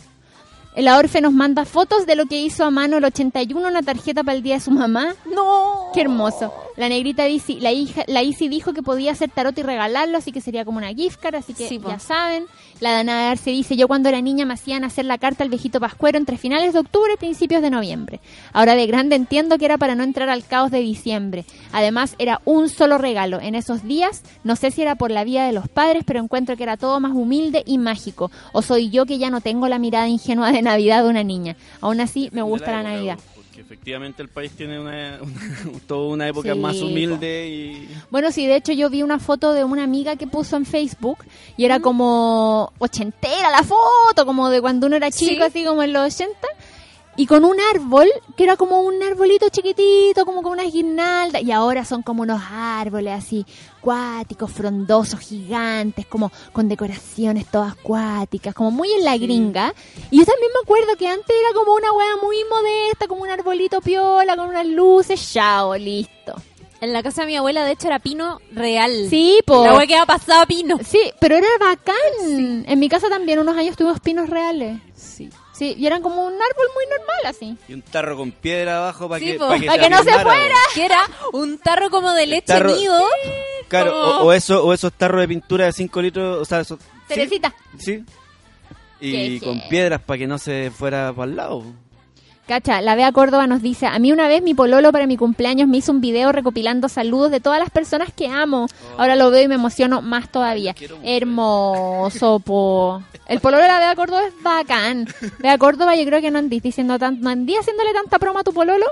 El Orfe nos manda fotos de lo que hizo a mano el 81, una tarjeta para el día de su mamá. No. Qué hermoso. La negrita dice, la hija, la Isi dijo que podía hacer tarot y regalarlo, así que sería como una gift card, así que Sí, po. ya saben. La Dana Arce dice, yo cuando era niña me hacían hacer la carta al viejito Pascuero entre finales de octubre y principios de noviembre. Ahora de grande entiendo que era para no entrar al caos de diciembre. Además era un solo regalo. En esos días, no sé si era por la vía de los padres, pero encuentro que era todo más humilde y mágico. O soy yo que ya no tengo la mirada ingenua de Navidad de una niña. Aún así me gusta la Navidad. Efectivamente el país tiene una, una- *laughs* toda una época Sí, más humilde y... Bueno, sí, de hecho yo vi una foto de una amiga que puso en Facebook y era como ochentera la foto, como de cuando uno era chico, Sí. así como en los 80. Y con un árbol, que era como un arbolito chiquitito, como con unas guirnaldas. Y ahora son como unos árboles así, cuáticos, frondosos, gigantes, como con decoraciones todas cuáticas, como muy en la gringa. Y yo también me acuerdo que antes era como una wea muy modesta, como un arbolito piola, con unas luces, chao, listo. En la casa de mi abuela, de hecho, era pino real. Sí, po. La wea que ha pasado pino. Sí, pero era bacán. En mi casa también unos años tuvimos pinos reales. Sí. Y eran como un árbol muy normal así. y un tarro con piedra abajo para Sí, que, po, pa' que, pa' que no se fuera. Que era un tarro como de leche tarro- nido. Claro, o, o eso, o esos tarros de pintura de 5 litros, o sea, esos... ¿sí? Teresita. Sí. Y con piedras para que no se fuera para el lado. Cacha, la Bea Córdoba nos dice, a mí una vez mi pololo para mi cumpleaños me hizo un video recopilando saludos de todas las personas que amo. Ahora lo veo y me emociono más todavía. Hermoso, po. El pololo de la Bea Córdoba es bacán. Bea Córdoba yo creo que no andís diciendo tan, no andís haciéndole tanta broma a tu pololo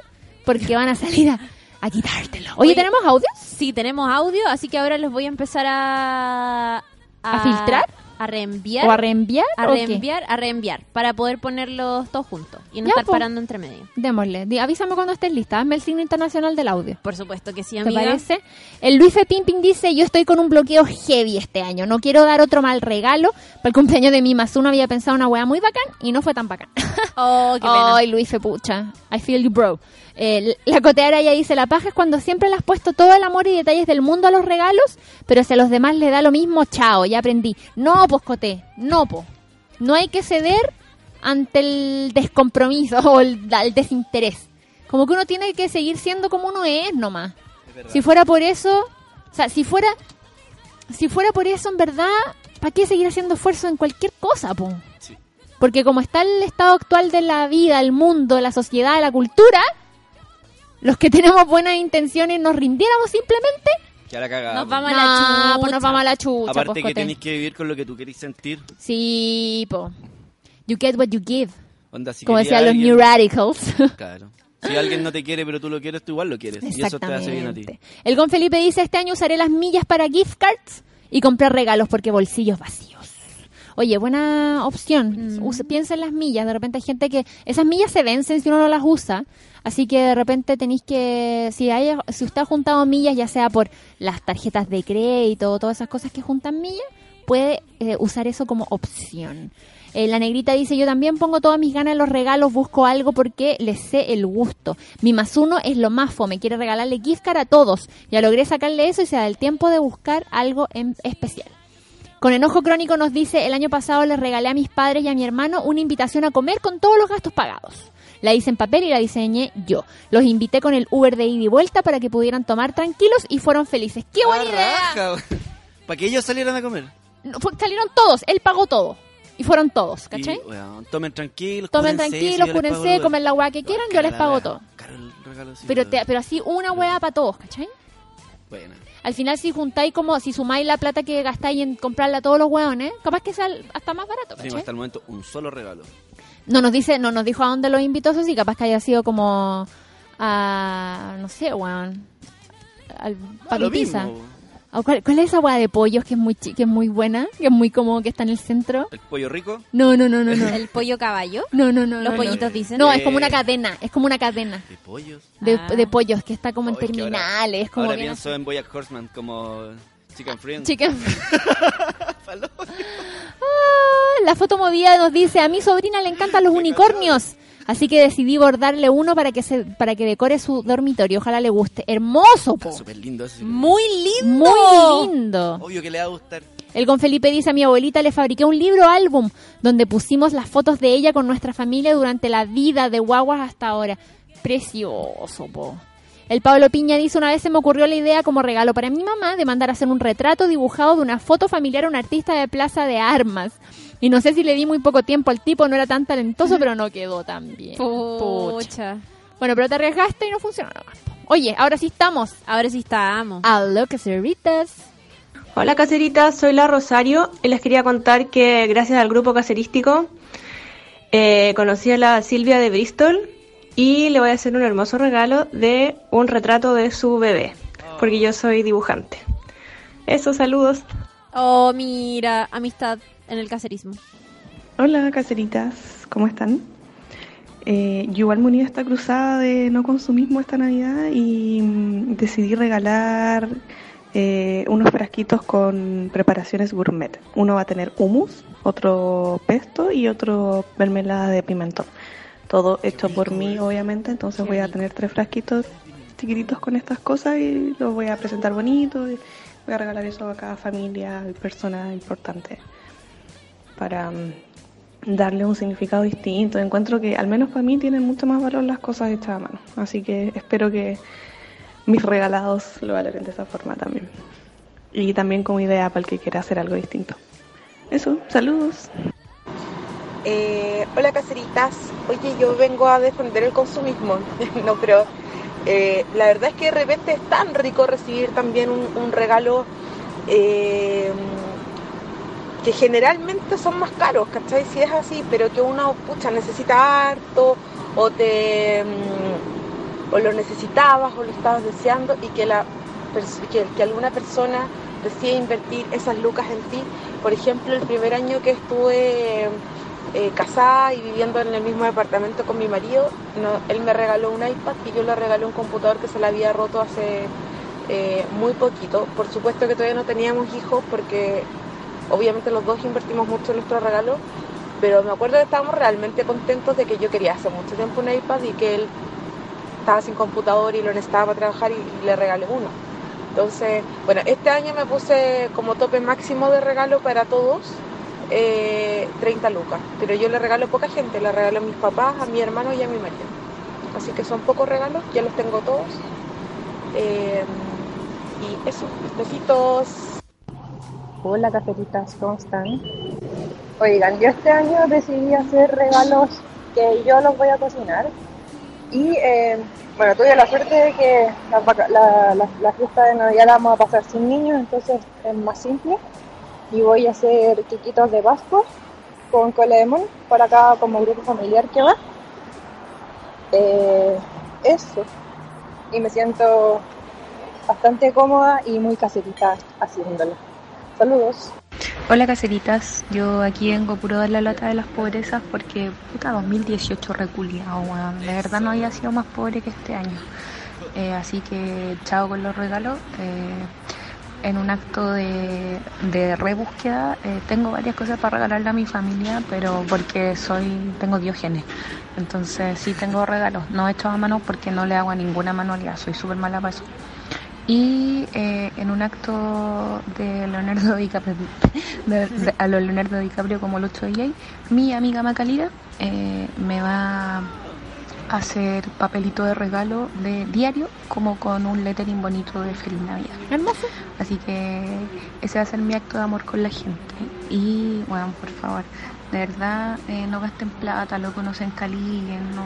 porque van a salir a, a quitártelo. Oye, Oye, ¿tenemos audios? Sí, tenemos audio, así que ahora los voy a empezar a... ¿A filtrar? A reenviar. ¿O a reenviar? a reenviar, a reenviar, para poder ponerlos todos juntos y no Ya, estar po. parando entre medio. Démosle. Avísame cuando estés lista. Hazme el signo internacional del audio. Por supuesto que sí, ¿Te amiga. parece? El Luis F. Pimping dice, yo estoy con un bloqueo heavy este año. No quiero dar otro mal regalo. Para el cumpleaños de mi Uno había pensado una wea muy bacán y no fue tan bacán. Oh, qué pena. Ay, Luis F. Pucha. I feel you, bro. Eh, la coteara ya dice, la paja es cuando siempre le has puesto todo el amor y detalles del mundo a los regalos, pero si a los demás le da lo mismo, chao, ya aprendí. No, pues coté, no, po. No hay que ceder ante el descompromiso *laughs* o el, el desinterés. Como que uno tiene que seguir siendo como uno es nomás. Si fuera por eso, o sea, si fuera, si fuera por eso en verdad, ¿para qué seguir haciendo esfuerzo en cualquier cosa, po? Sí. Porque como está el estado actual de la vida, el mundo, la sociedad, la cultura, los que tenemos buenas intenciones nos rindiéramos simplemente, Ya la cagada. Nos po. vamos a no, la chucha. pues nos vamos a la chucha. Aparte pues, que Cote. tenéis que vivir con lo que tú querés sentir. Sí, po. You get what you give. Onda, si como decían los New Radicals. *laughs* Claro. Si alguien no te quiere pero tú lo quieres, tú igual lo quieres. Y eso te hace bien a ti. Exactamente. El Gon Felipe dice, este año usaré las millas para gift cards y comprar regalos porque bolsillos vacíos. Oye, buena opción. Mm. Piensa en las millas. De repente hay gente que... Esas millas se vencen si uno no las usa. Así que de repente tenéis que... Si, hay, si usted ha juntado millas, ya sea por las tarjetas de crédito o todas esas cosas que juntan millas, puede eh, usar eso como opción. Eh, la negrita dice, yo también pongo todas mis ganas en los regalos, busco algo porque le sé el gusto. Mi más uno es lo más fome, quiere regalarle gift card a todos. Ya logré sacarle eso y se da el tiempo de buscar algo en especial. Con enojo crónico nos dice, el año pasado les regalé a mis padres y a mi hermano una invitación a comer con todos los gastos pagados. La hice en papel y la diseñé yo. Los invité con el Uber de ida y vuelta para que pudieran tomar tranquilos y fueron felices. ¡Qué buena idea! Para que ellos salieran a comer. No, fue- salieron todos, él pagó todo. Y fueron todos, ¿cachai? Y, weón, tomen tranquilos. Tomen tranquilos, cúrense, comen la weá que quieran, yo les pago todo. Sí, Pero, te- pero así una weá para todos, ¿cachai? Buena. Al final si juntáis como, si sumáis la plata que gastáis en comprarle a todos los weones, capaz que sea hasta más barato, Sí, ¿cachai? hasta el momento un solo regalo. No nos dice, no nos dijo a dónde los invitó, eso sí, capaz que haya sido como a, no sé, weón, al Ah. ¿O ¿Cuál, cuál es esa weá de pollos que es muy chi- que es muy buena? Que es muy como que está en el centro. El pollo rico. No, no, no, no, no. El pollo caballo. No, no, no. Los no, no. pollitos dicen. No, Eh. es como una cadena, es como una cadena De pollos. de, Ah. de pollos que está como en que ahora- terminales, como Ahora bien pienso en Boyack Horseman como Chicken Friends. Chicken. *laughs* Ah, la foto movida nos dice, a mi sobrina le encantan los unicornios. Así que decidí bordarle uno para que se, para que decore su dormitorio. Ojalá le guste. Hermoso, po. Súper lindo ese. Muy lindo. Muy lindo. Obvio que le va a gustar. El con Felipe dice, a mi abuelita le fabriqué un libro álbum donde pusimos las fotos de ella con nuestra familia durante la vida de guaguas hasta ahora. Precioso, po. El Pablo Piña dice, una vez se me ocurrió la idea como regalo para mi mamá de mandar a hacer un retrato dibujado de una foto familiar a un artista de Plaza de Armas. Y no sé si le di muy poco tiempo al tipo, no era tan talentoso, pero no quedó tan bien. Pucha. Bueno, pero te arriesgaste y no funcionó. nomás. Oye, ahora sí estamos. Ahora sí estamos. Aló, caseritas. Hola caseritas, soy la Rosario y les quería contar que gracias al grupo caserístico eh, conocí a la Silvia de Bristol y le voy a hacer un hermoso regalo de un retrato de su bebé, porque yo soy dibujante. Eso, saludos. Oh, mira, amistad en el caserismo. Hola, caseritas, ¿cómo están? Eh, yo igual me uní a esta cruzada de no consumismo esta Navidad y mm, decidí regalar eh, unos frasquitos con preparaciones gourmet. Uno va a tener hummus, otro pesto y otro mermelada de pimentón. Todo hecho por mí, obviamente, entonces voy a tener tres frasquitos chiquititos con estas cosas y los voy a presentar bonito y voy a regalar eso a cada familia y persona importante para mm, darle un significado distinto. Encuentro que al menos para mí tienen mucho más valor las cosas hechas a mano. Así que espero que mis regalados lo valoren de esa forma también. Y también como idea para el que quiera hacer algo distinto. Eso, saludos. Eh, hola caseritas, oye yo vengo a defender el consumismo, *laughs* no, pero eh, la verdad es que de repente es tan rico recibir también un, regalo eh, que generalmente son más caros, ¿cachai? Si es así, pero que uno, pucha, necesita harto o te... mm, o lo necesitabas o lo estabas deseando y que, la, que, que alguna persona decide invertir esas lucas en ti. Por ejemplo, el primer año que estuve eh, casada y viviendo en el mismo departamento con mi marido, él me regaló un iPad y yo le regalé un computador que se le había roto hace eh, muy poquito. Por supuesto que todavía no teníamos hijos porque obviamente los dos invertimos mucho en nuestro regalo, pero me acuerdo que estábamos realmente contentos de que yo quería hace mucho tiempo un iPad y que él estaba sin computador y lo necesitaba para trabajar y le regalé uno. Entonces, bueno, este año me puse como tope máximo de regalo para todos eh, 30 lucas, pero yo le regalo a poca gente, le regalo a mis papás, a mi hermano y a mi marido. Así que son pocos regalos, ya los tengo todos. Eh, y eso, besitos. Hola cafetitas, ¿cómo están? Oigan, yo este año decidí hacer regalos que yo los voy a cocinar. Y eh, bueno, tuve la suerte de que la, la- la fiesta de Navidad la vamos a pasar sin niños, entonces es más simple. Y voy a hacer quiquitos de Pascua con cola de para cada como grupo familiar que va. Eh, eso. Y me siento bastante cómoda y muy caserita haciéndolo. Saludos. Hola caseritas, yo aquí vengo puro dar la lata de las pobrezas porque puta 2018 reculiado, weón. De verdad no había sido más pobre que este año. Eh, así que chao con los regalos. Eh, en un acto de, de rebúsqueda eh, tengo varias cosas para regalarle a mi familia, pero porque soy tengo diógenes. Entonces sí tengo regalos, no hechos a mano porque no le hago a ninguna manualidad, soy súper mala para eso. Y eh, en un acto de Leonardo DiCaprio, *laughs* de- de- a lo Leonardo DiCaprio como Lucho DJ, mi amiga Macalira eh, me va hacer papelito de regalo de diario, como con un lettering bonito de Feliz Navidad. Hermoso. Así que ese va a ser mi acto de amor con la gente. Y bueno, por favor, de verdad, eh, no gasten plata, loco, no se encalillen, no.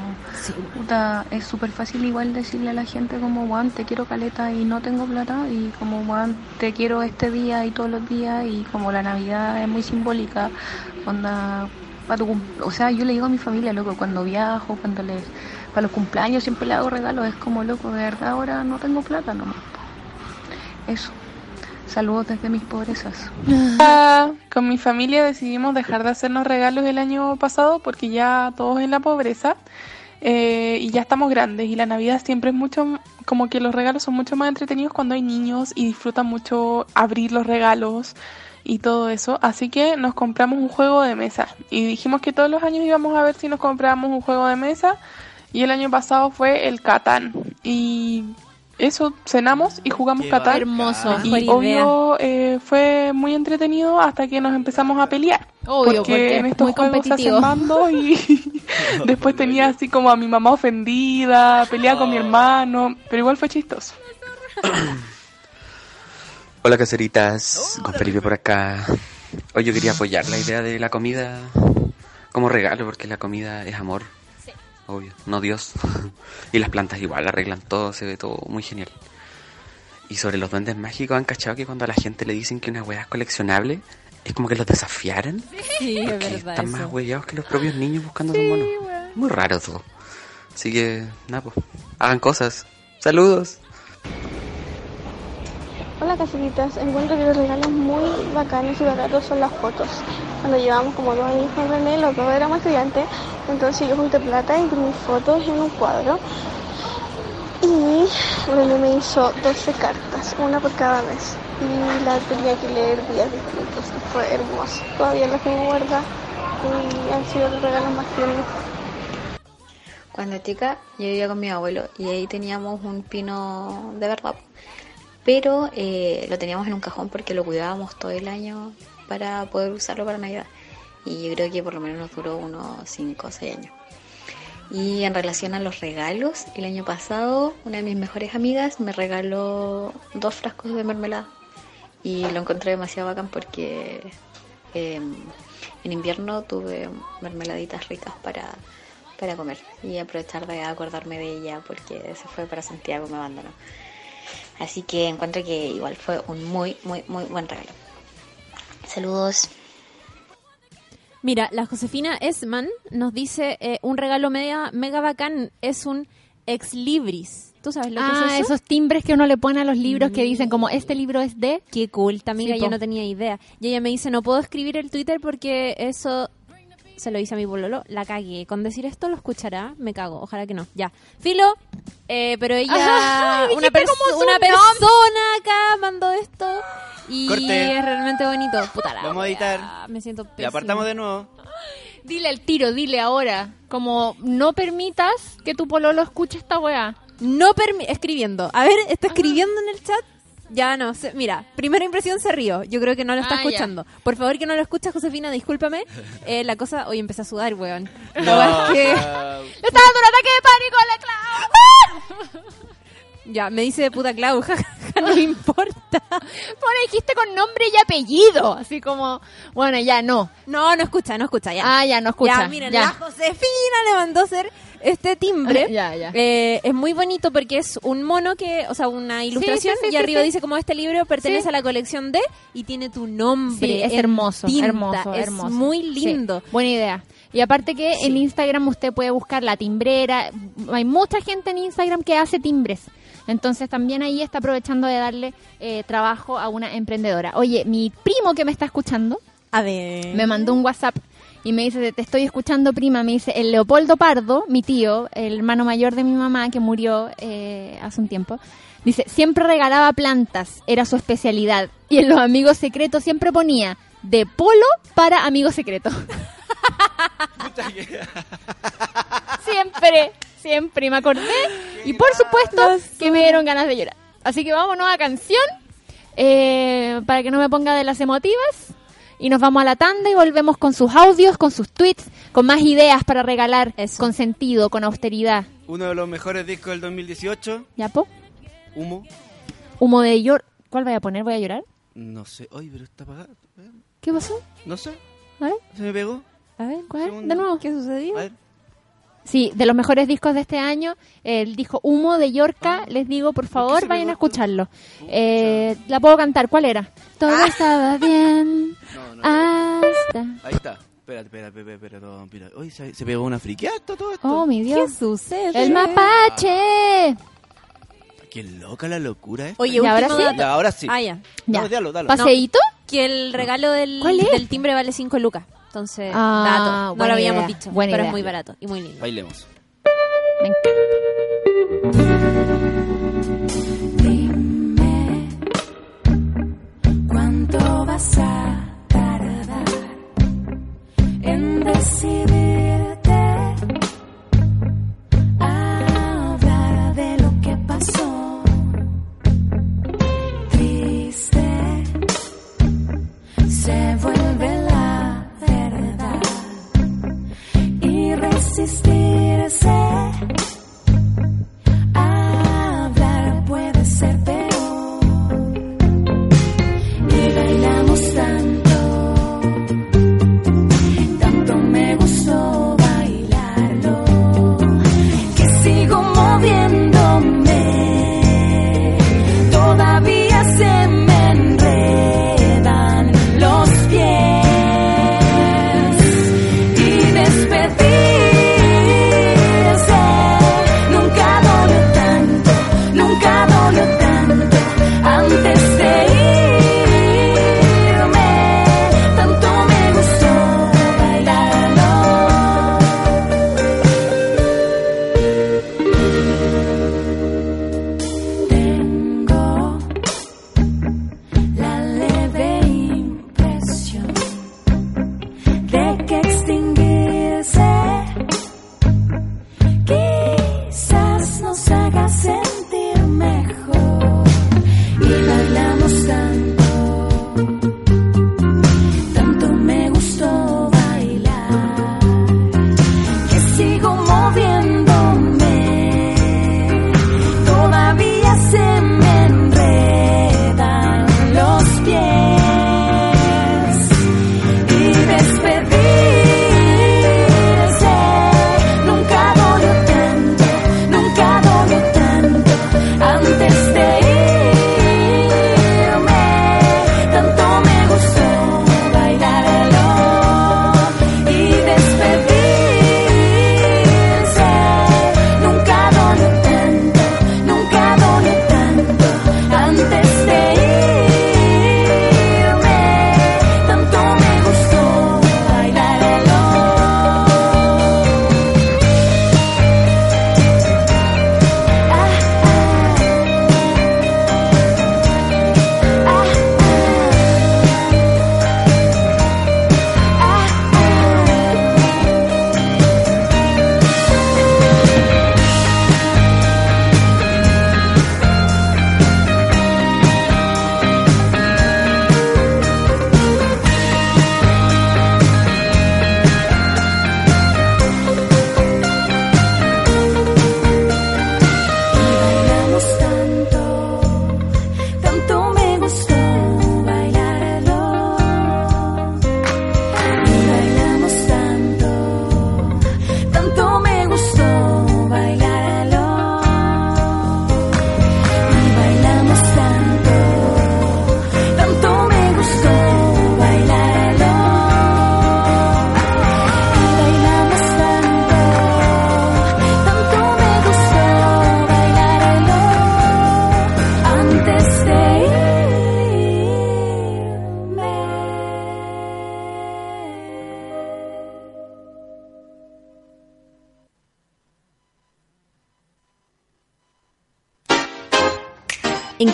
Puta, es súper fácil igual decirle a la gente como, Juan, te quiero caleta y no tengo plata, y como, Juan, te quiero este día y todos los días, y como la Navidad es muy simbólica, onda, o sea, yo le digo a mi familia, loco, cuando viajo, cuando les, para los cumpleaños siempre le hago regalos, es como, loco, de verdad ahora no tengo plata nomás. Eso. Saludos desde mis pobrezas. Ah, Con mi familia decidimos dejar de hacernos regalos el año pasado porque ya todos en la pobreza eh, y ya estamos grandes y la Navidad siempre es mucho, como que los regalos son mucho más entretenidos cuando hay niños y disfrutan mucho abrir los regalos y todo eso, así que nos compramos un juego de mesa y dijimos que todos los años íbamos a ver si nos comprábamos un juego de mesa y el año pasado fue el Catán y eso cenamos y jugamos Qué Catán Hermoso. y obvio eh, fue muy entretenido hasta que nos empezamos a pelear Obvio, porque, porque en es estos muy juegos se competitivo. hacen bandos y *laughs* *laughs* después tenía así como a mi mamá ofendida, peleaba con mi hermano, pero igual fue chistoso. *coughs* Hola caseritas, con Felipe por acá. Hoy yo quería apoyar la idea de la comida como regalo, porque la comida es amor, obvio, no Dios. *laughs* y las plantas igual arreglan todo, se ve todo muy genial. Y sobre los duendes mágicos, ¿han cachado que cuando a la gente le dicen que una weá es coleccionable, es como que los desafiaran? Sí, es Porque verdad están más eso. huellados que los propios niños buscando su mono. Muy raro todo. Así que, nada, pues, hagan cosas. Saludos. Hola caseritas, encuentro que los regalos muy bacanos y baratos son las fotos. Cuando llevamos como dos años con René, los dos éramos estudiantes, entonces yo junté plata y imprimí fotos en un cuadro. Y René me hizo 12 cartas, una por cada mes. Y la tenía que leer días distintos. Fue hermoso. Todavía las tengo guardadas y han sido los regalos más tiernos. Cuando chica yo vivía con mi abuelo y ahí teníamos un pino de verdad, pero eh, lo teníamos en un cajón porque lo cuidábamos todo el año para poder usarlo para Navidad. Y yo creo que por lo menos nos duró unos 5 o 6 años. Y en relación a los regalos, el año pasado una de mis mejores amigas me regaló dos frascos de mermelada. Y lo encontré demasiado bacán porque eh, en invierno tuve mermeladitas ricas para, para comer y aprovechar de acordarme de ella porque se fue para Santiago, me abandonó. Así que encuentro que igual fue un muy, muy, muy buen regalo. Saludos. Mira, la Josefina Esman nos dice eh, un regalo mega, mega bacán es un ex libris. ¿Tú sabes lo que Ah, es eso? esos timbres que uno le pone a los libros que dicen como este libro es de... Qué cool, amiga, Sí, yo no tenía idea. Y ella me dice, no puedo escribir el Twitter porque eso se lo dice a mi bololo, la cagué. Con decir esto lo escuchará, me cago, ojalá que no. Ya. Filo, eh, pero *laughs* ella, Ajá, una, perso- una persona acá mandó esto y Corte. es realmente bonito. Puta la Vamos a editar. Me siento Y pésima. apartamos de nuevo. Dile el tiro, dile ahora. Como no permitas que tu pololo escuche esta weá. No permi- escribiendo. A ver, está escribiendo en el chat. Ya no sé. Mira, primera impresión se rió. Yo creo que no lo está Ah, ya. escuchando. Por favor, que no lo escucha, Josefina, discúlpame. *laughs* Eh, la cosa. Hoy empecé a sudar, weón. No, verdad es que-. *laughs* ¡Le está dando un ataque de pánico a la Clau! Ya, me dice puta Clau, *laughs* jajaja, no importa. Bueno, dijiste con nombre y apellido. Así como, bueno, ya no. No, no escucha, no escucha, ya. Ah, ya no escucha. Ya, miren, ya. la Josefina le mandó hacer este timbre. Eh, es muy bonito porque es un mono que, o sea, una ilustración sí, sí, y arriba dice como este libro pertenece a la colección de y tiene tu nombre. Sí, es hermoso, tinta. hermoso, es hermoso. muy lindo. buena idea. Y aparte que en Instagram usted puede buscar la timbrera. Hay mucha gente en Instagram que hace timbres. Entonces también ahí está aprovechando de darle eh, trabajo a una emprendedora. Oye, mi primo que me está escuchando A ver. me mandó un WhatsApp y me dice, te estoy escuchando prima, me dice, el Leopoldo Pardo, mi tío, el hermano mayor de mi mamá que murió eh, hace un tiempo, dice, siempre regalaba plantas, era su especialidad. Y en los amigos secretos siempre ponía, de polo para amigos secretos. *laughs* siempre, siempre, y me acordé. Y por supuesto que me dieron ganas de llorar. Así que vámonos a canción, eh, para que no me ponga de las emotivas. Y nos vamos a la tanda y volvemos con sus audios, con sus tweets, con más ideas para regalar, con sentido, con austeridad. Uno de los mejores discos del 2018, ¿Ya, po? Humo. Humo de llor. ¿Cuál voy a poner? ¿Voy a llorar? No sé. Oye, pero está apagado. ¿Qué pasó? No sé. A ver, Se me pegó. a ver, ¿cuál? De nuevo. ¿Qué sucedió? A ver. Sí, de los mejores discos de este año, el disco Humo de Yorca, les digo, por favor, vayan a escucharlo. Eh, la puedo cantar, ¿cuál era? Todo Ah. estaba *laughs* bien No, no. hasta... Ahí está. Espérate, espérate, espérate, espérate. todo, espérate. Oye, se, se pegó una friqueada todo esto. Oh, mi Dios. ¿Qué sucede? El mapache. Qué loca la locura esta. Oye, ¿Y ahora sí? Ya, ahora sí. Ah, ya. Ya. No, dalo, dalo. ¿Paseíto? Que el regalo del, del timbre vale 5 lucas. Entonces, Ah, dato. No lo habíamos idea, dicho. buena pero idea. es muy barato y muy lindo. Bailemos. Me encanta. ¿Cuánto vas a tardar en decidirte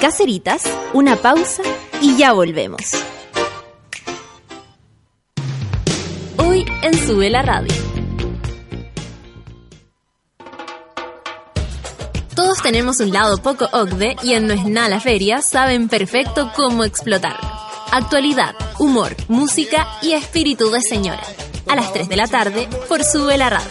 Caceritas, una pausa y ya volvemos. Hoy en Sube la Radio. Todos tenemos un lado poco OCDE y en No es nada la feria saben perfecto cómo explotarlo. Actualidad, humor, música y espíritu de señora. A las 3 de la tarde por Sube la Radio.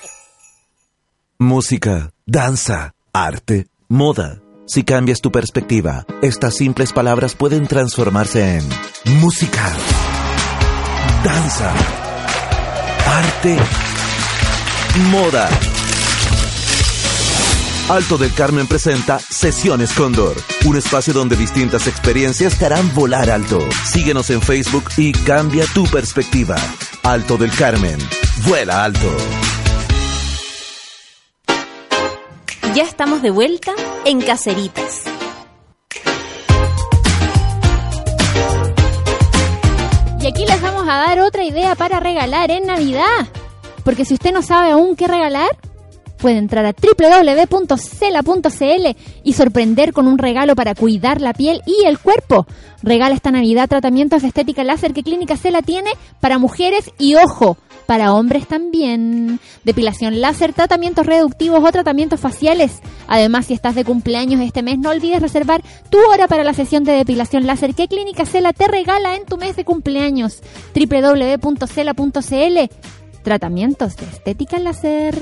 Música, danza, arte, moda. Si cambias tu perspectiva, estas simples palabras pueden transformarse en música, danza, arte, moda. Alto del Carmen presenta Sesiones Cóndor, un espacio donde distintas experiencias te harán volar alto. Síguenos en Facebook y cambia tu perspectiva. Alto del Carmen, vuela alto. Ya estamos de vuelta en Caceritas. Y aquí les vamos a dar otra idea para regalar en Navidad. Porque si usted no sabe aún qué regalar, puede entrar a www.cela.cl y sorprender con un regalo para cuidar la piel y el cuerpo. Regala esta Navidad tratamientos de estética láser que Clínica Cela tiene para mujeres y ojo, para hombres también. Depilación láser, tratamientos reductivos o tratamientos faciales. Además, si estás de cumpleaños este mes, no olvides reservar tu hora para la sesión de depilación láser que Clínica Cela te regala en tu mes de cumpleaños. www.cela.cl Tratamientos de estética láser.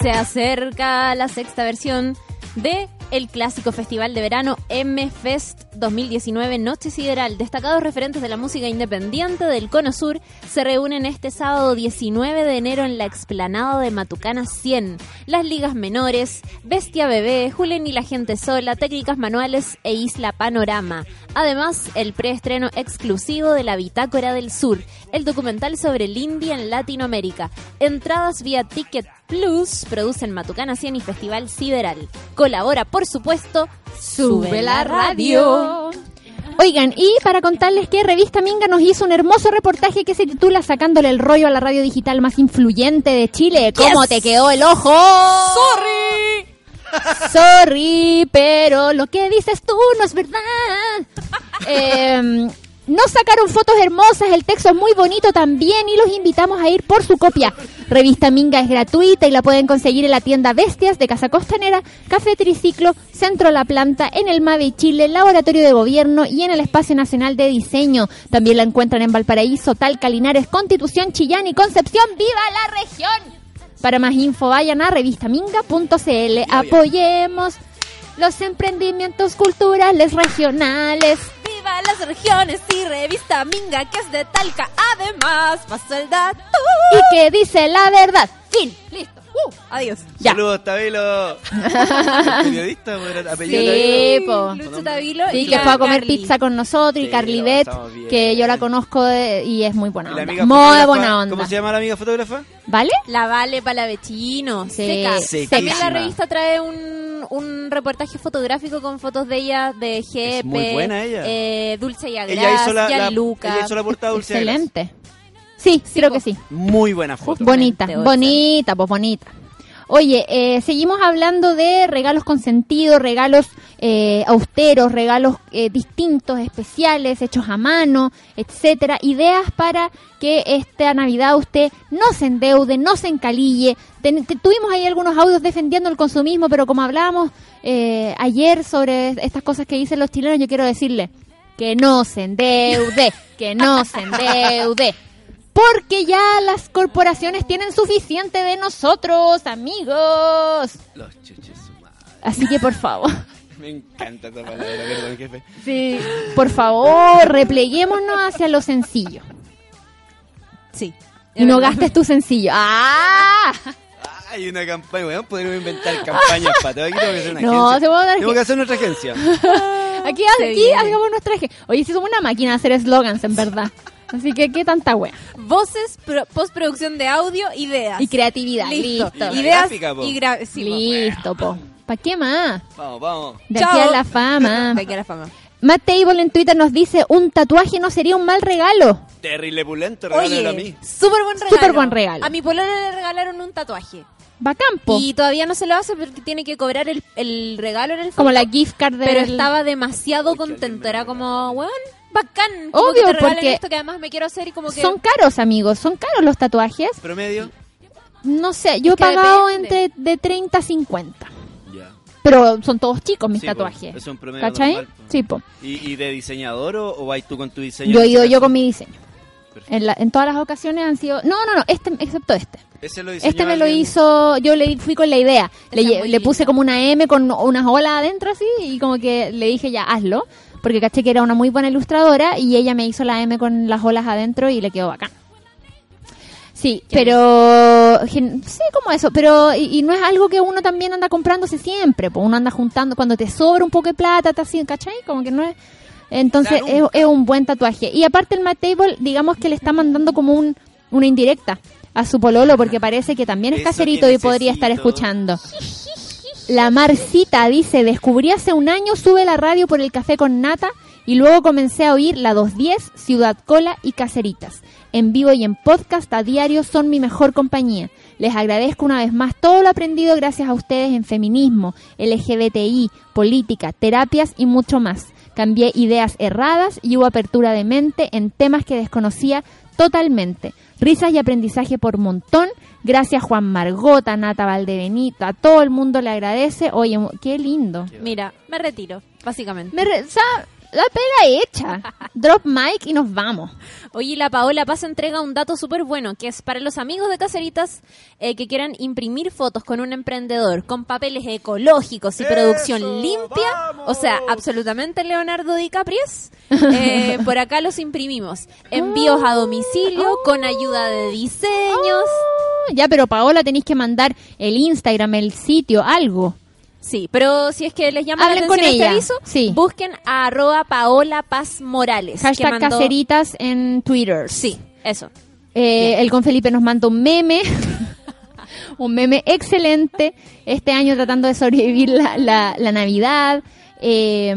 Se acerca la sexta versión de el clásico festival de verano M-Fest 2019 Noche Sideral. Destacados referentes de la música independiente del Cono Sur se reúnen este sábado 19 de enero en la explanada de Matucana 100. Las ligas menores, Bestia Bebé, Julen y la gente sola, Técnicas Manuales e Isla Panorama. Además, el preestreno exclusivo de la Bitácora del Sur, el documental sobre el indie en Latinoamérica. Entradas vía Ticket Plus producen Matucana 100 y Festival Sideral. Colabora, por supuesto, Sube la Radio. Oigan, y para contarles que Revista Minga nos hizo un hermoso reportaje que se titula Sacándole el rollo a la radio digital más influyente de Chile. ¿Cómo Yes. te quedó el ojo? ¡Sorry! *laughs* Sorry, pero lo que dices tú no es verdad. *laughs* Em, nos sacaron fotos hermosas, el texto es muy bonito también y los invitamos a ir por su copia. Revista Minga es gratuita y la pueden conseguir en la tienda Bestias de Casa Costanera, Café Triciclo, Centro La Planta, en el MAVE Chile, Laboratorio de Gobierno y en el Espacio Nacional de Diseño. También la encuentran en Valparaíso, Talca, Linares, Constitución, Chillán y Concepción. ¡Viva la región! Para más info vayan a revistaminga.cl. Apoyemos los emprendimientos culturales regionales. ¡Viva las regiones y revista Minga que es de Talca! Además, pasó el dato. Y que dice la verdad. Fin. Listo. Uh, adiós. Ya. Saludos, Tabilo. *laughs* Periodista, bueno, apellido Sí, Tabilo. po. Lucho Tabilo Sí, y que la fue a comer Carly. pizza con nosotros y Sí, Carly Bet, bien. que yo la conozco de- y es muy buena ¿Y la onda. amiga Muy fotógrafa? buena onda. ¿Cómo se llama la amiga fotógrafa? ¿Vale? La Vale Palavecino. Sí. Seca. Sequísima. También la revista trae un, un reportaje fotográfico con fotos de ella, de Jepe, muy buena ella. eh, Dulce y Agras, Ella hizo la, la- Gianluca. ella hizo la portada Dulce Agras. Excelente. Sí, creo que sí. Muy buena foto. Bonita, bonita, pues bonita. Oye, eh, seguimos hablando de regalos con sentido, regalos eh, austeros, regalos eh, distintos, especiales, hechos a mano, etcétera. Ideas para que esta Navidad usted no se endeude, no se encalille. Ten- te- tuvimos ahí algunos audios defendiendo el consumismo, pero como hablábamos eh, ayer sobre estas cosas que dicen los chilenos, yo quiero decirle que no se endeude, que no se endeude. Porque ya las corporaciones tienen suficiente de nosotros, amigos. Los chuches. Así que por favor, *laughs* Me encanta esa palabra, perdón, jefe. sí, por favor, repleguémonos hacia lo sencillo. Sí. Y no gastes tu sencillo. ¡Ah! Hay una campaña, weón, podríamos inventar campañas para todo. Aquí tengo que hacer una No, agencia. se Tengo que- que hacer nuestra agencia. *laughs* Aquí, aquí hagamos nuestra eje. Oye, si somos una máquina de hacer eslogans, en verdad. Así que, ¿qué tanta wea? Voces, pro- postproducción de audio, ideas. Y creatividad, Listo. listo. Y la Ideas gráfica, po. y gra- sí. Listo, po. ¿Para qué más? Vamos, vamos. De Chao. aquí a la fama. *laughs* De aquí a la fama. Matt Table en Twitter nos dice, un tatuaje no sería un mal regalo. Terrible pulento, regálalo a mí. Oye, súper buen regalo. Súper buen regalo. A mi pololo le regalaron un tatuaje. Bacán, po. Y todavía no se lo hace porque tiene que cobrar el, el regalo en el Como fondo. la gift card de... Pero estaba demasiado contento. Era como, weón, bacán. Como Obvio, que te porque esto que además me quiero hacer y como que... Son caros, amigos, son caros los tatuajes. Promedio. No sé, yo he pagado depende. entre de 30 a 50. Ya. Pero son todos chicos mis Sí, po, tatuajes. es un promedio ¿Cachai? normal, po. Sí, po. ¿Y, y de diseñador o, o vais tú con tu diseño? Yo he en ido yo con mi diseño. En, la- en todas las ocasiones han sido... No, no, no, este, excepto este. Ese lo Este me lo alguien- hizo, yo le fui con la idea. Le, Esa es lle- muy le puse como una M con unas olas adentro así y como que le dije ya, hazlo. Porque caché que era una muy buena ilustradora y ella me hizo la M con las olas adentro y le quedó bacán. Sí, pero sí, como eso, pero y, y no es algo que uno también anda comprándose siempre, pues uno anda juntando cuando te sobra un poco de plata, te así, ¿cachai? Como que no es entonces es, es un buen tatuaje. Y aparte el Matt Table, digamos que le está mandando como un, una indirecta a su pololo porque parece que también es Eso caserito y podría estar escuchando. *laughs* La Marcita dice, descubrí hace un año, sube la radio por el café con nata y luego comencé a oír la 210, Ciudad Cola y Caseritas. En vivo y en podcast a diario son mi mejor compañía. Les agradezco una vez más todo lo aprendido gracias a ustedes en feminismo, LGBTI, política, terapias y mucho más. Cambié ideas erradas y hubo apertura de mente en temas que desconocía totalmente. Risas y aprendizaje por montón. Gracias Juan Margota, Nata Valdebenito, a todo el mundo le agradece. Oye, qué lindo. Mira, me retiro, básicamente. Me re- o sea, la pega hecha. *laughs* Drop mic y nos vamos. Oye, la Paola Paz entrega un dato súper bueno, que es para los amigos de Caseritas eh, que quieran imprimir fotos con un emprendedor, con papeles ecológicos y producción limpia, o sea, absolutamente Leonardo DiCaprio, eh, *laughs* por acá los imprimimos. Envíos a domicilio, con ayuda de diseños. Ya, pero Paola tenéis que mandar el Instagram, el sitio, algo. Sí, pero si es que les llama Hablen la con atención ella. este aviso, Sí. busquen a arroba Paola Paz Morales. que Hashtag mandó- caseritas en Twitter. Sí, eso. Eh, el con Felipe nos manda un meme. *laughs* un meme excelente. Este año tratando de sobrevivir la, la, la Navidad. Eh,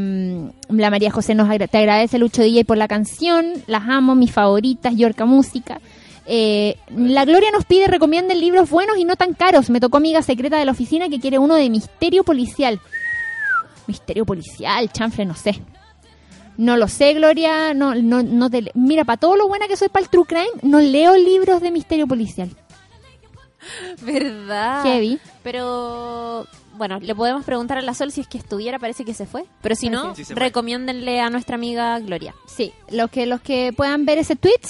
la María José nos agra- te agradece Lucho DJ por la canción. Las amo, mis favoritas, Yorca Música. Eh, la Gloria nos pide recomienden libros buenos y no tan caros. Me tocó amiga secreta de la oficina que quiere uno de misterio policial. Misterio policial, chanfle, no sé. No lo sé, Gloria. No, no, no te le- Mira, para todo lo buena que soy para el True Crime, no leo libros de misterio policial. ¿Verdad? Heavy. Pero bueno, le podemos preguntar a la Sol si es que estuviera, parece que se fue. Pero si no, Sí, recomiéndenle a nuestra amiga Gloria. Sí, los que los que puedan ver ese tweet,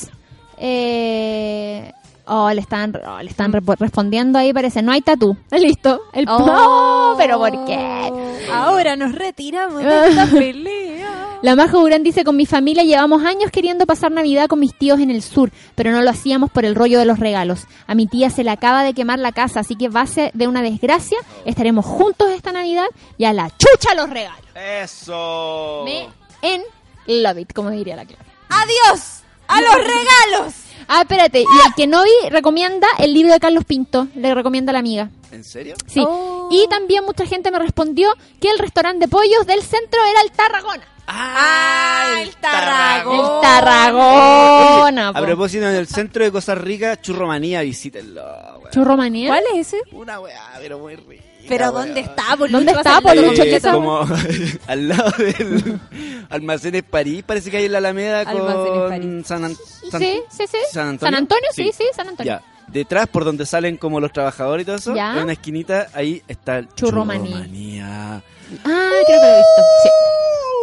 eh, oh, le están, oh, le están repo- respondiendo ahí, parece, no hay tatú. *laughs* Listo. El, Oh. no, pero ¿por qué? Ahora nos retiramos de esta *laughs* pelea. La Majo Durán dice, con mi familia llevamos años queriendo pasar Navidad con mis tíos en el sur, pero no lo hacíamos por el rollo de los regalos. A mi tía se le acaba de quemar la casa, así que base de una desgracia, estaremos juntos esta Navidad y a la chucha los regalos. Eso. Me en love it, como diría la Clara. ¡Adiós! ¡A los regalos! Ah, espérate, y el que no vi recomienda el libro de Carlos Pinto, le recomienda a la amiga. ¿En serio? Sí. Y también mucha gente me respondió que el restaurante de pollos del centro era el Tarragona. ¡Ah, el Tarragona! El Tarragona. A propósito, en el centro de Costa Rica, Churromanía, visítenlo. weón. ¿Churromanía? ¿Cuál es ese? Una weá, pero muy rica. ¿Pero dónde está? Por ¿Dónde está, vas a por hacer Lucho? la ¿Qué esa? como *laughs* al lado del *laughs* Almacenes París, parece que hay en la Alameda Almacenes con París. San, An- San- Sí, sí, sí. San Antonio. San Antonio, sí, sí, San Antonio. Ya. Detrás, por donde salen como los trabajadores y todo eso, en una esquinita, ahí está el Churromanía. Churromanía. Ah, creo que lo he visto. Sí.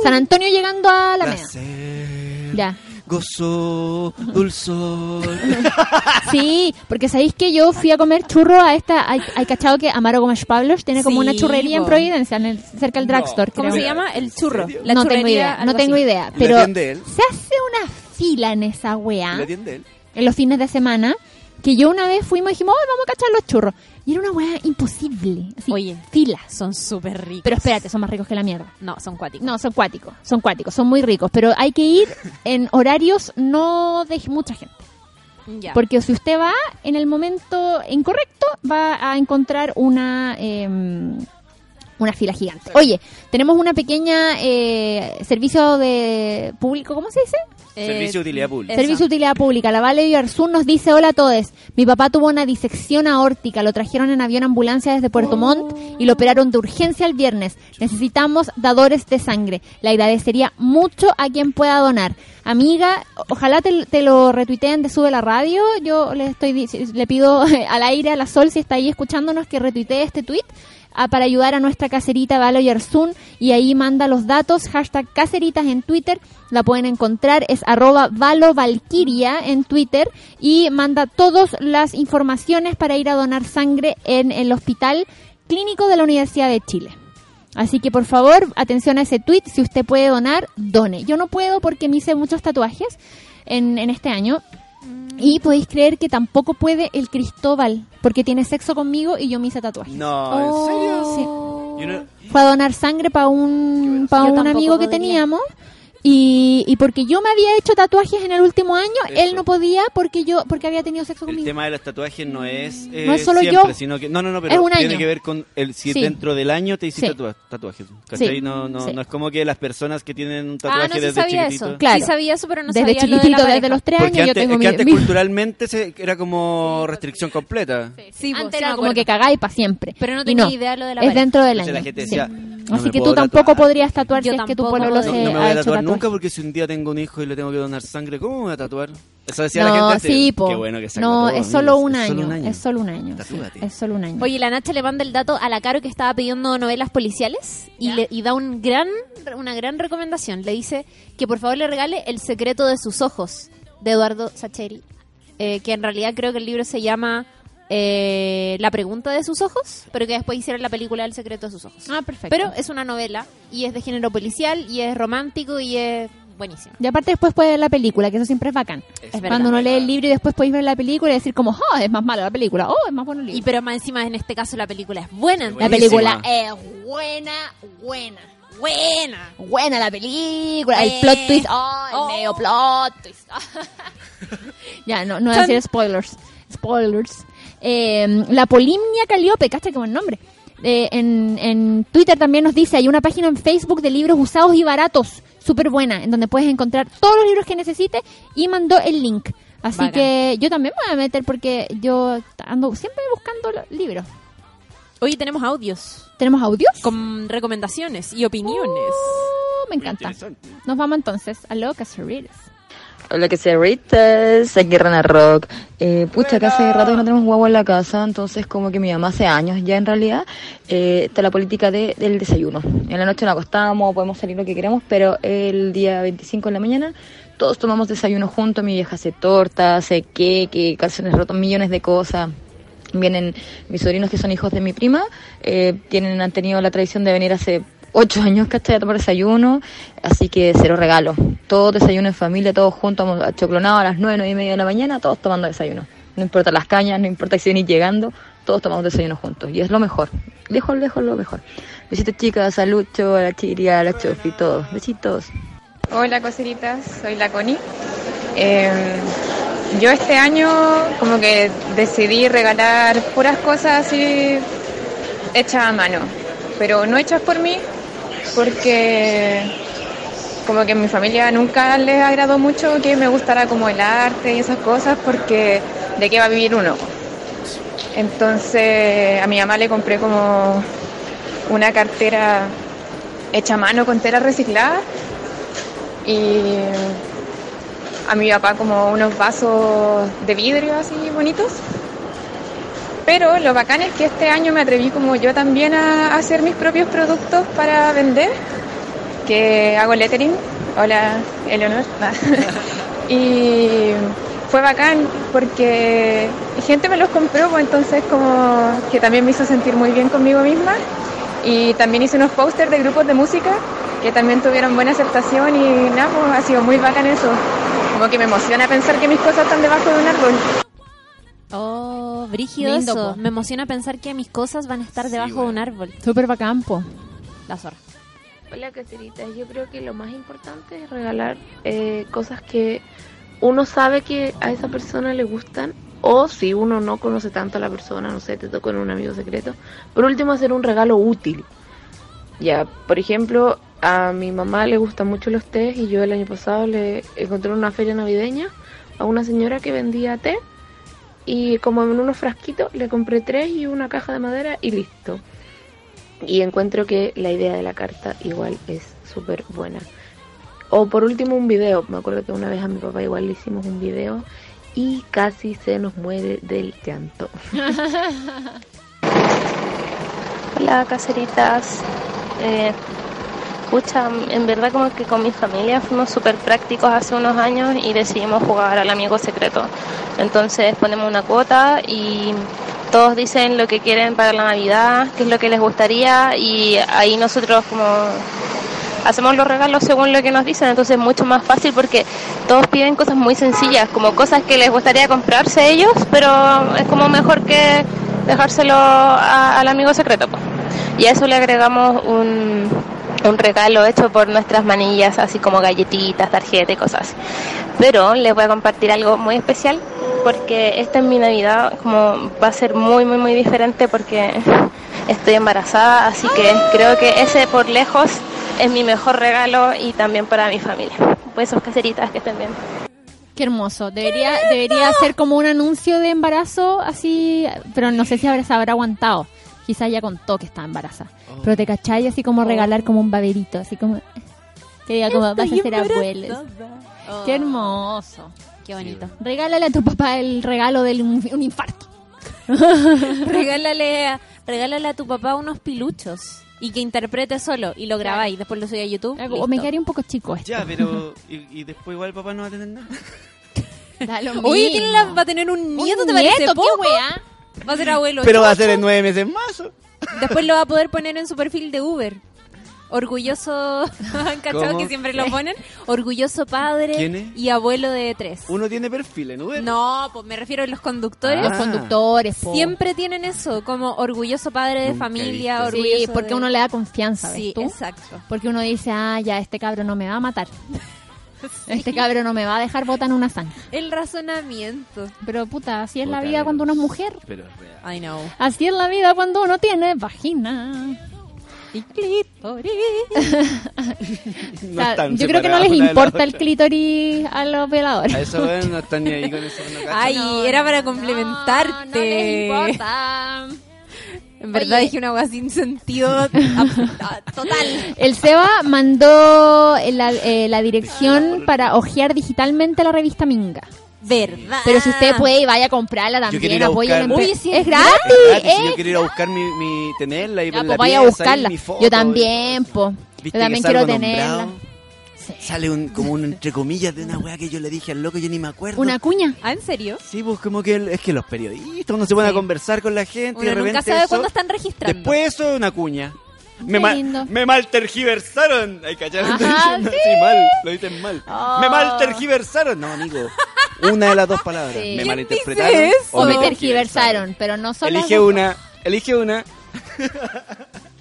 San Antonio llegando a la Meda. Placer, Ya. Gozo, dulzor. *laughs* Sí, porque sabéis que yo fui a comer churro a esta. Hay, hay cachado que Amaro Gómez Pablos tiene como Sí, una churrería en. Providencia, en el- cerca del drugstore. ¿Cómo creo. se llama? El churro. La no tengo idea, no tengo así. idea. ¿Lo Pero se hace una fila en esa weá. En los fines de semana que yo una vez fuimos y dijimos, "Ay, vamos a cachar los churros. Y era una weá imposible. Así, Oye, filas. Son súper ricos. Pero espérate, son más ricos que la mierda. No, son cuáticos. No, son cuáticos, son cuáticos, son muy ricos, pero hay que ir en horarios no de mucha gente. Ya. Porque si usted va en el momento incorrecto, va a encontrar una em, una fila gigante. Oye, tenemos una pequeña eh, servicio de público, ¿cómo se dice? Servicio de utilidad pública. Servicio de utilidad pública. La Vale Villarzún nos dice, hola a todos. Mi papá tuvo una disección aórtica, lo trajeron en avión ambulancia desde Puerto Montt y lo operaron de urgencia el viernes. Necesitamos dadores de sangre. Le agradecería mucho a quien pueda donar. Amiga, ojalá te, te lo retuiteen de Sube la Radio. Yo le estoy le pido *laughs* al aire a la Sol si está ahí escuchándonos que retuitee este tweet. Ah, para ayudar a nuestra caserita Valo Yersun y ahí manda los datos, hashtag caseritas en Twitter, la pueden encontrar, es arroba Valo en Twitter y manda todas las informaciones para ir a donar sangre en el Hospital Clínico de la Universidad de Chile. Así que por favor, atención a ese tweet, si usted puede donar, done. Yo no puedo porque me hice muchos tatuajes en, en este año. Y podéis creer que tampoco puede el Cristóbal, porque tiene sexo conmigo y yo me hice tatuajes. No, ¿en serio? Sí. Yo no- Fue a donar sangre para un, para Yo un tampoco amigo que podría. teníamos. Y, y porque yo me había hecho tatuajes en el último año, Eso. él no podía porque yo porque había tenido sexo El conmigo. tema de los tatuajes no es, eh, No es solo siempre, yo. sino que no, no, no, pero Es un tiene año. que ver con el si Sí. dentro del año te hiciste Sí. tatua- tatuajes. Sí. No, no, Sí. no es como que las personas que tienen un Ah, tatuaje no sí desde sabía chiquitito. eso. Claro. Sí sabía eso, pero no Desde sabía lo de la chiquitito, desde los tres Porque años, yo antes, tengo es mi, que antes *laughs* mi- culturalmente se- era como restricción completa. Sí, Antes era como acuerdo. que cagáis para siempre. Pero no tenía idea lo de la Es pareja. dentro del año. la gente decía, no Así que tú tampoco tatuar. podrías tatuar si Yo es que tu pololo se No, no me voy a tatuar tatuaje. nunca porque si un día tengo un hijo y le tengo que donar sangre, ¿cómo me voy a tatuar? Eso decía No, la gente. sí, po. Qué bueno que se No, es solo un es año. solo un año. Es solo un año. sí, es solo un año. Oye, la Nacha le manda el dato a la Caro que estaba pidiendo novelas policiales y, le, y da un gran, una gran recomendación. Le dice que por favor le regale El secreto de sus ojos de Eduardo Sacheri, eh, que en realidad creo que el libro se llama eh, La pregunta de sus ojos, pero que después hicieron la película El secreto de sus ojos. Ah, perfecto. Pero es una novela y es de género policial y es romántico y es buenísimo. Y aparte después puedes ver la película, que eso siempre es bacán. Es verdad. Cuando uno lee el libro y después podéis ver la película y decir como, oh, es más mala la película, oh, es más bueno el Y libro. pero más encima en este caso la película es buena. la película es buena, buena. buena. Buena la película, el Eh. plot twist, oh, el Oh. medio plot twist. *laughs* ya, no, no voy a decir spoilers. Spoilers. Eh, la Polimnia Caliope, cacha qué buen nombre. Eh, en, en Twitter también nos dice, hay una página en Facebook de libros usados y baratos, súper buena, en donde puedes encontrar todos los libros que necesites y mandó el link. Así Bacán. que yo también me voy a meter porque yo ando siempre buscando libros. Hoy tenemos audios ¿Tenemos audios? con recomendaciones y opiniones. Oh, me encanta. Nos vamos entonces a lo Caseritas. Hola, que sea Ritas, aquí Rana Rock. Eh, pucha, que hace rato que no tenemos guagua en la casa, entonces como que mi mamá hace años ya en realidad, eh, está la política de, del desayuno. En la noche nos acostamos, podemos salir lo que queramos, pero el día 25 de la mañana todos tomamos desayuno juntos, mi vieja hace torta, hace queque, calzones rotos, millones de cosas. Vienen mis sobrinos que son hijos de mi prima, eh, tienen, han tenido la tradición de venir hace ocho años, ¿cachai? A tomar desayuno, así que cero regalo. Todo desayuno en familia, todos juntos, achoclonados a las nueve, nueve y media de la mañana, todos tomando desayuno. No importa las cañas, no importa si venís llegando, todos tomamos desayuno juntos. Y es lo mejor. Lejos, lejos, lo mejor. Besitos chicas, a Lucho, a la Chiria, a la Chofi, todos. Besitos. Hola coseritas, soy la Connie. Eh, yo este año como que decidí regalar puras cosas así hechas a mano, pero no hechas por mí porque como que en mi familia nunca les agradó mucho que me gustara como el arte y esas cosas porque de qué va a vivir uno. Entonces a mi mamá le compré como una cartera hecha a mano con tela reciclada y a mi papá como unos vasos de vidrio así bonitos. Pero lo bacán es que este año me atreví como yo también a hacer mis propios productos para vender, que hago lettering. Hola, Eleonor. *laughs* y fue bacán porque gente me los compró, pues entonces como que también me hizo sentir muy bien conmigo misma. Y también hice unos pósters de grupos de música que también tuvieron buena aceptación y nada, pues ha sido muy bacán eso. Como que me emociona pensar que mis cosas están debajo de un árbol. Oh, brígido Lindo, eso. po. Me emociona pensar que mis cosas van a estar debajo de un árbol. Súper bacán, po. La zorra. Hola, Cacerita. Yo creo que lo más importante es regalar eh, cosas que uno sabe que a esa persona le gustan. O si uno no conoce tanto a la persona, no sé, te tocó en un amigo secreto. Por último, hacer un regalo útil. Ya, por ejemplo, a mi mamá le gustan mucho los tés y yo el año pasado le encontré en una feria navideña a una señora que vendía té y como en unos frasquitos le compré tres y una caja de madera y listo. Y encuentro que la idea de la carta igual es súper buena. O por último un video. Me acuerdo que una vez a mi papá igual le hicimos un video y casi se nos muere del llanto. *laughs* Hola, caseritas. Eh, pucha, en verdad como que con mi familia fuimos súper prácticos hace unos años y decidimos jugar al amigo secreto. Entonces ponemos una cuota y todos dicen lo que quieren para la Navidad, qué es lo que les gustaría y ahí nosotros como hacemos los regalos según lo que nos dicen, entonces es mucho más fácil porque todos piden cosas muy sencillas, como cosas que les gustaría comprarse ellos, pero es como mejor que dejárselo a- al amigo secreto. po. Y a eso le agregamos un, un regalo hecho por nuestras manillas, así como galletitas, tarjetas y cosas. Pero les voy a compartir algo muy especial porque esta en mi Navidad como va a ser muy muy muy diferente porque estoy embarazada, así que creo que ese por lejos es mi mejor regalo y también para mi familia. Besos caseritas, que estén bien. Qué hermoso. Debería, debería ser como un anuncio de embarazo así, pero no sé si habrá, habrá aguantado. Quizás ya contó que está embarazada. Pero te cachai así como regalar como un baberito, así como *laughs* que diga como vas a ser abuelos. Oh. Qué hermoso. Qué bonito. Regálale a tu papá el regalo de un, un infarto. *laughs* *laughs* regálale, a- regálale a tu papá unos piluchos y que interprete solo y lo grabáis y después lo subí a YouTube. O me quedaría un poco chico esto. Ya, pero. Y, y después igual el papá no va a tener nada. Da lo Oye. ¿quién la- va a tener un nieto? ¿Te nieto? parece ¿Qué poco? Va a ser abuelo. Pero va a ser en nueve meses más. Después lo va a poder poner en su perfil de Uber. Orgulloso, *laughs* *laughs* ¿han cachado ¿Cómo? que siempre lo ponen? Orgulloso padre ¿Quién es? y abuelo de tres. Uno tiene perfil en Uber. No, pues me refiero a los conductores. Ah. Los conductores, po. Siempre tienen eso, como orgulloso padre de Nunca he familia, visto. orgulloso Sí, porque de- uno le da confianza, ¿ves Sí, tú? exacto. Porque uno dice, ah, ya, este cabro no me va a matar. *laughs* *laughs* Este cabro no me va a dejar botar en una zanja. El razonamiento. Pero puta, así es la vida cuando uno es mujer. Pero es real. I know. Así es la vida cuando uno tiene vagina. Y clítoris. *laughs* O sea, yo creo que no les importa el clítoris a los veladores. A eso no están ni ahí con *laughs* eso. No. Ay, era para complementarte. No les importa. En verdad Oye. dije una cosa sin sentido a- *laughs* a- total. El Seba mandó la, eh, la dirección para hojear digitalmente la revista Minga. ¿Verdad? Pero si usted puede, vaya a comprarla también. ir a Apoye la buscar- Uy, sí, es es gratis. gratis, si eh. yo quiero ir a buscar mi, mi tenerla y Ya, pues vaya a buscarla. mi foto, Yo también, po. ¿Viste Yo también quiero tenerla. nombrado? Sale un, como un entre comillas de una weá que yo le dije al loco, yo ni me acuerdo. ¿Una cuña? ¿Ah, en serio? Sí, pues como que el- es que los periodistas, uno se pone a conversar con la gente y Uno de repente nunca sabe eso- cuándo están registrando. Después eso es una cuña. Me, Qué ma- lindo. me mal tergiversaron. Ay, ¿cacharon? Ajá, sí. sí. mal, lo dicen mal. Oh. Me mal tergiversaron. No, amigo. Una de las dos palabras. Sí. Me ¿Quién malinterpretaron. dice eso? o me tergiversaron, pero no son las Elige una. Elige *laughs* una.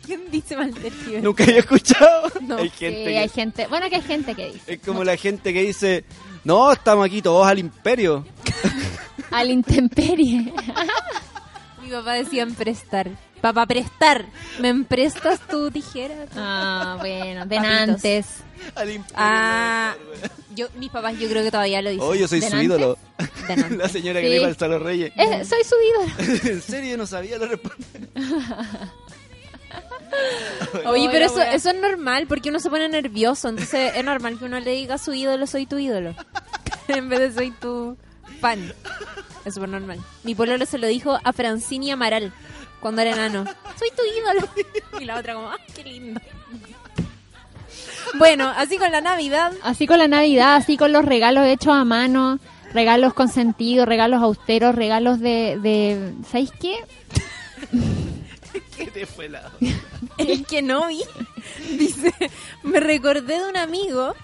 ¿Quién dice mal tergiversar? Nunca había escuchado. *laughs* No. Hay Sí, gente que- hay gente. Bueno, que hay gente que dice. Es como la gente que dice, no, estamos aquí todos al imperio. *laughs* Al intemperie. *laughs* Mi papá decía en prestar. Papá, prestar. ¿Me emprestas tu tijera? Ah, bueno, Papitos. antes. Al imperio. Ah, yo, mis papás yo creo que todavía lo dicen. Oh, yo soy su ídolo. Denante. la señora que Sí. le iba a los reyes. Eh, soy su ídolo. en serio, yo no sabía la respuesta. *laughs* Oye, pero eso, eso es normal porque uno se pone nervioso. Entonces es normal que uno le diga a su ídolo, soy tu ídolo. *laughs* en vez de soy tu fan. Es súper normal. Mi pololo se lo dijo a Francini Amaral cuando era enano. Soy tu ídolo. Y la otra como, ah, qué lindo. Bueno, así con la Navidad. Así con la Navidad, así con los regalos hechos a mano, regalos con sentido, regalos austeros, regalos de... de ¿Sabéis qué? *laughs* ¿Qué te fue la El que no vi, *laughs* dice, me recordé de un amigo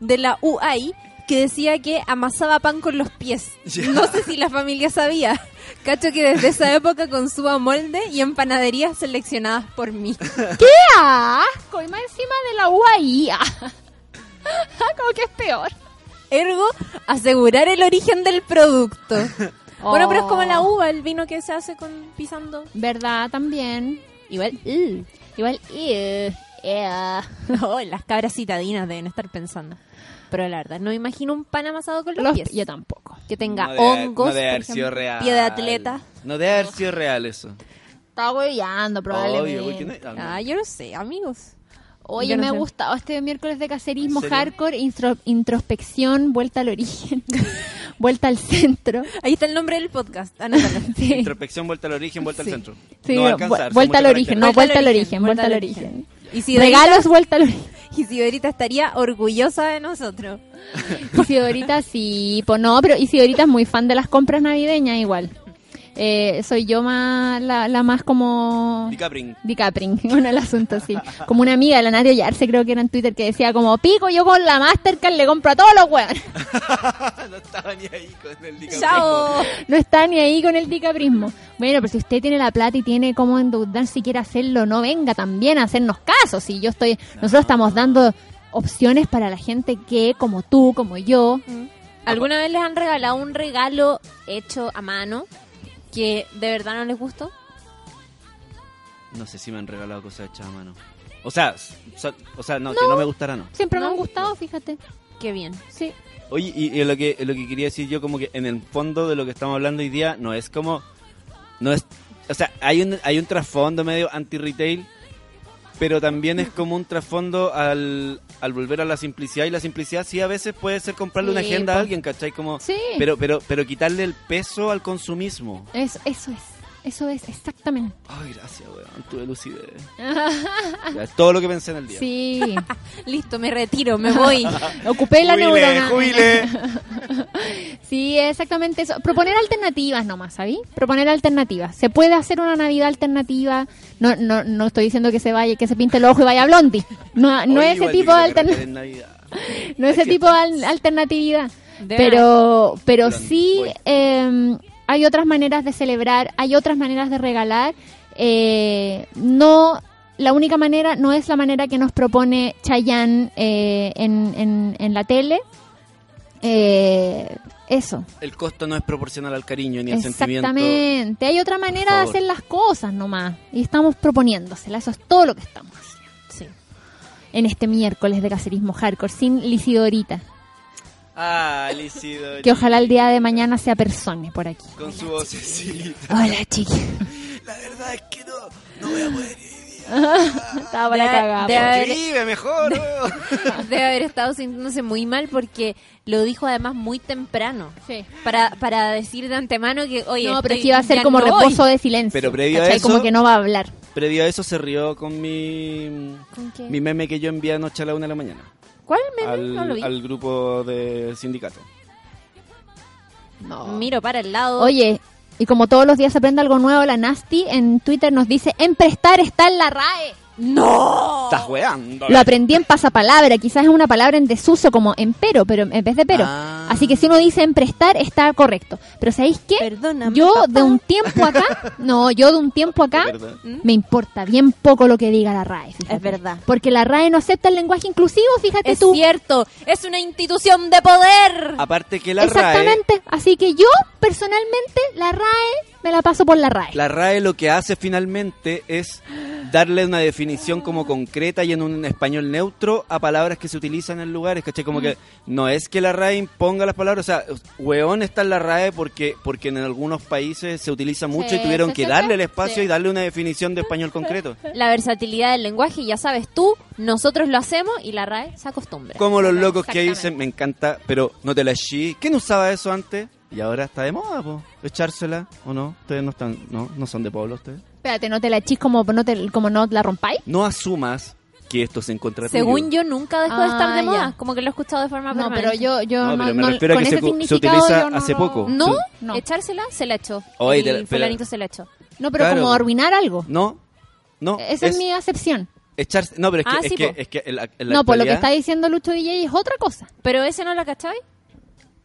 de la UAI que decía que amasaba pan con los pies. No sé si la familia sabía. Cacho que desde esa *laughs* época consumo molde y en panaderías seleccionadas por mí. ¡Qué asco! Y más encima de la UAI. Como que es peor. Ergo, asegurar el origen del producto. Bueno, pero es como la Oh. uva, el vino que se hace con pisando. ¿Verdad? También. Igual, uh, Igual, *laughs* oh, las cabras citadinas deben estar pensando. Pero la verdad, no me imagino un pan amasado con los, Los- pies. yo tampoco. Que tenga No hongos, no debe por haber sido ejemplo, real. pie de atleta. No debe haber sido real eso. Estaba hueveando probablemente. Obvio, no- Ah, yo no sé, amigos. Oye, me ha gustado este miércoles de cacerismo hardcore, intro- introspección, vuelta al origen. *laughs* Vuelta al centro. Ahí está el nombre del podcast. Anótalo. *laughs* Sí. Introspección, vuelta al origen, vuelta Sí. al centro. Sí, no va a alcanzar. vuelta al origen, no, vuelta al origen, vuelta al origen. Y si Regalos, vuelta al origen. *laughs* Y Sidorita estaría orgullosa de nosotros. Isidorita sí, pues no, pero Isidorita es muy fan de las compras navideñas igual. Eh, soy yo más la, la más como DiCaprio. DiCaprio, *laughs* con el asunto sí. Como una amiga, la Nadia Yarse creo que era en Twitter que decía como pico yo con la Mastercard le compro a todos los huevos. *laughs* no estaba ni ahí con el DiCaprio. Chao. No está ni ahí con el dicaprismo. Bueno, pero si usted tiene la plata y tiene cómo endeudar si quiere hacerlo, no venga también a hacernos caso. Si yo estoy, nosotros estamos dando opciones para la gente que, como tú, como yo, ¿Alguna vez les han regalado un regalo hecho a mano que de verdad no les gustó? No sé si me han regalado cosas hechas a mano. O sea, so- o sea, no, que No. me gustara, no. siempre me han gustado, fíjate. Qué bien. Sí. Oye, y, y lo que lo que quería decir yo como que en el fondo de lo que estamos hablando hoy día no es como no es, o sea, hay un hay un trasfondo medio anti-retail, pero también es como un trasfondo al, al volver a la simplicidad y la simplicidad sí a veces puede ser comprarle una agenda a po. alguien, ¿cachai? Como Sí. pero pero pero quitarle el peso al consumismo. Eso, eso es, eso es, exactamente. Ay, gracias, weón, tuve lucidez. *laughs* Ya, es todo lo que pensé en el día. Sí. *laughs* Listo, me retiro, me voy. *laughs* Ocupé la Jubile, neurona. jubile. sí, exactamente eso. Proponer alternativas nomás, ¿sabí? Proponer alternativas. Se puede hacer una Navidad alternativa. No, no, no estoy diciendo que se vaya, que se pinte el ojo y vaya a Blondie. No, no Oye, es ese igual tipo yo de quiero alternativa. carretera en Navidad. no ese tipo de al- alternatividad. De Pero, pero sí eh, hay otras maneras de celebrar, hay otras maneras de regalar. Eh, no, la única manera no es la manera que nos propone Chayanne eh, en, en, en la tele. Eh, eso. El costo no es proporcional al cariño ni al sentimiento. Exactamente. Hay otra manera de hacer las cosas nomás. Y estamos proponiéndosela. Eso es todo lo que estamos haciendo. Sí. En este miércoles de cacerismo hardcore, sin Lisidorita. Ah, Lisidori. Que ojalá el día de mañana se apersone por aquí. Con su vocecita. Hola, chiqui. La verdad es que no, no voy a poder ir. *laughs* Estaba para la De- haber- Escribe mejor. Debe *laughs* haber estado sintiéndose muy mal porque lo dijo además muy temprano. Sí. Para, para decir de antemano que, oye, No, pero es que iba a ser como no voy. reposo de silencio. Pero previo a eso- Como que no va a hablar. Previo a eso se rió con mi, ¿Con qué? mi meme que yo envié anoche a la una de la mañana. ¿Cuál meme? Al, no lo vi. al grupo de sindicato. Miro para el lado. Oye, y como todos los días se aprende algo nuevo, la Nasty en Twitter nos dice, en prestar está en la RAE. ¡No! Estás weando. Lo aprendí en pasapalabra, quizás es una palabra en desuso como en pero, pero en vez de pero. Ah. Así que si uno dice en prestar, está correcto. Pero ¿sabéis qué? Perdóname, yo papá. de un tiempo acá, *laughs* no, yo de un tiempo acá, ¿Verdad? me importa bien poco lo que diga la RAE. fíjate. Es verdad. Porque la RAE no acepta el lenguaje inclusivo, fíjate Es tú. cierto, es una institución de poder. Aparte que la RAE, Exactamente. Así que yo, personalmente, la RAE me la paso por la RAE. la RAE lo que hace finalmente es darle una definición como concreta y en un español neutro a palabras que se utilizan en lugares, ¿cachai? Como que no es que la RAE imponga las palabras, o sea, weón está en la RAE porque porque en algunos países se utiliza mucho Sí, y tuvieron sí, que sí, darle el espacio y darle una definición de español *laughs* concreto. La versatilidad del lenguaje, ya sabes tú, nosotros lo hacemos y la RAE se acostumbra. Como los locos que dicen, me encanta, pero no te la chi. ¿Quién usaba eso antes? Y ahora está de moda, po. Echársela, ¿o no? Ustedes no están, no, no son de pueblo ustedes. Espérate, no te la chis como no, te, como no la rompáis. No asumas que esto se encuentra Según yo, nunca dejó de estar Ah, de moda. ya. Como que lo he escuchado de forma No, permanente. pero yo, yo No, no, pero me no- refiero a con que ese se cu- se significado utiliza yo no hace lo- poco. ¿No? No. Echársela se la echó. Oye, y te- pero- fulanito se la echó. No, pero Claro. como arruinar algo. No, no. Esa es, mi acepción. Echarse, no, pero es que, Ah, es sí, que, po. es que en la, en la No, por lo que actualidad- está diciendo Lucho DJ es otra cosa. Pero ese no la cachai.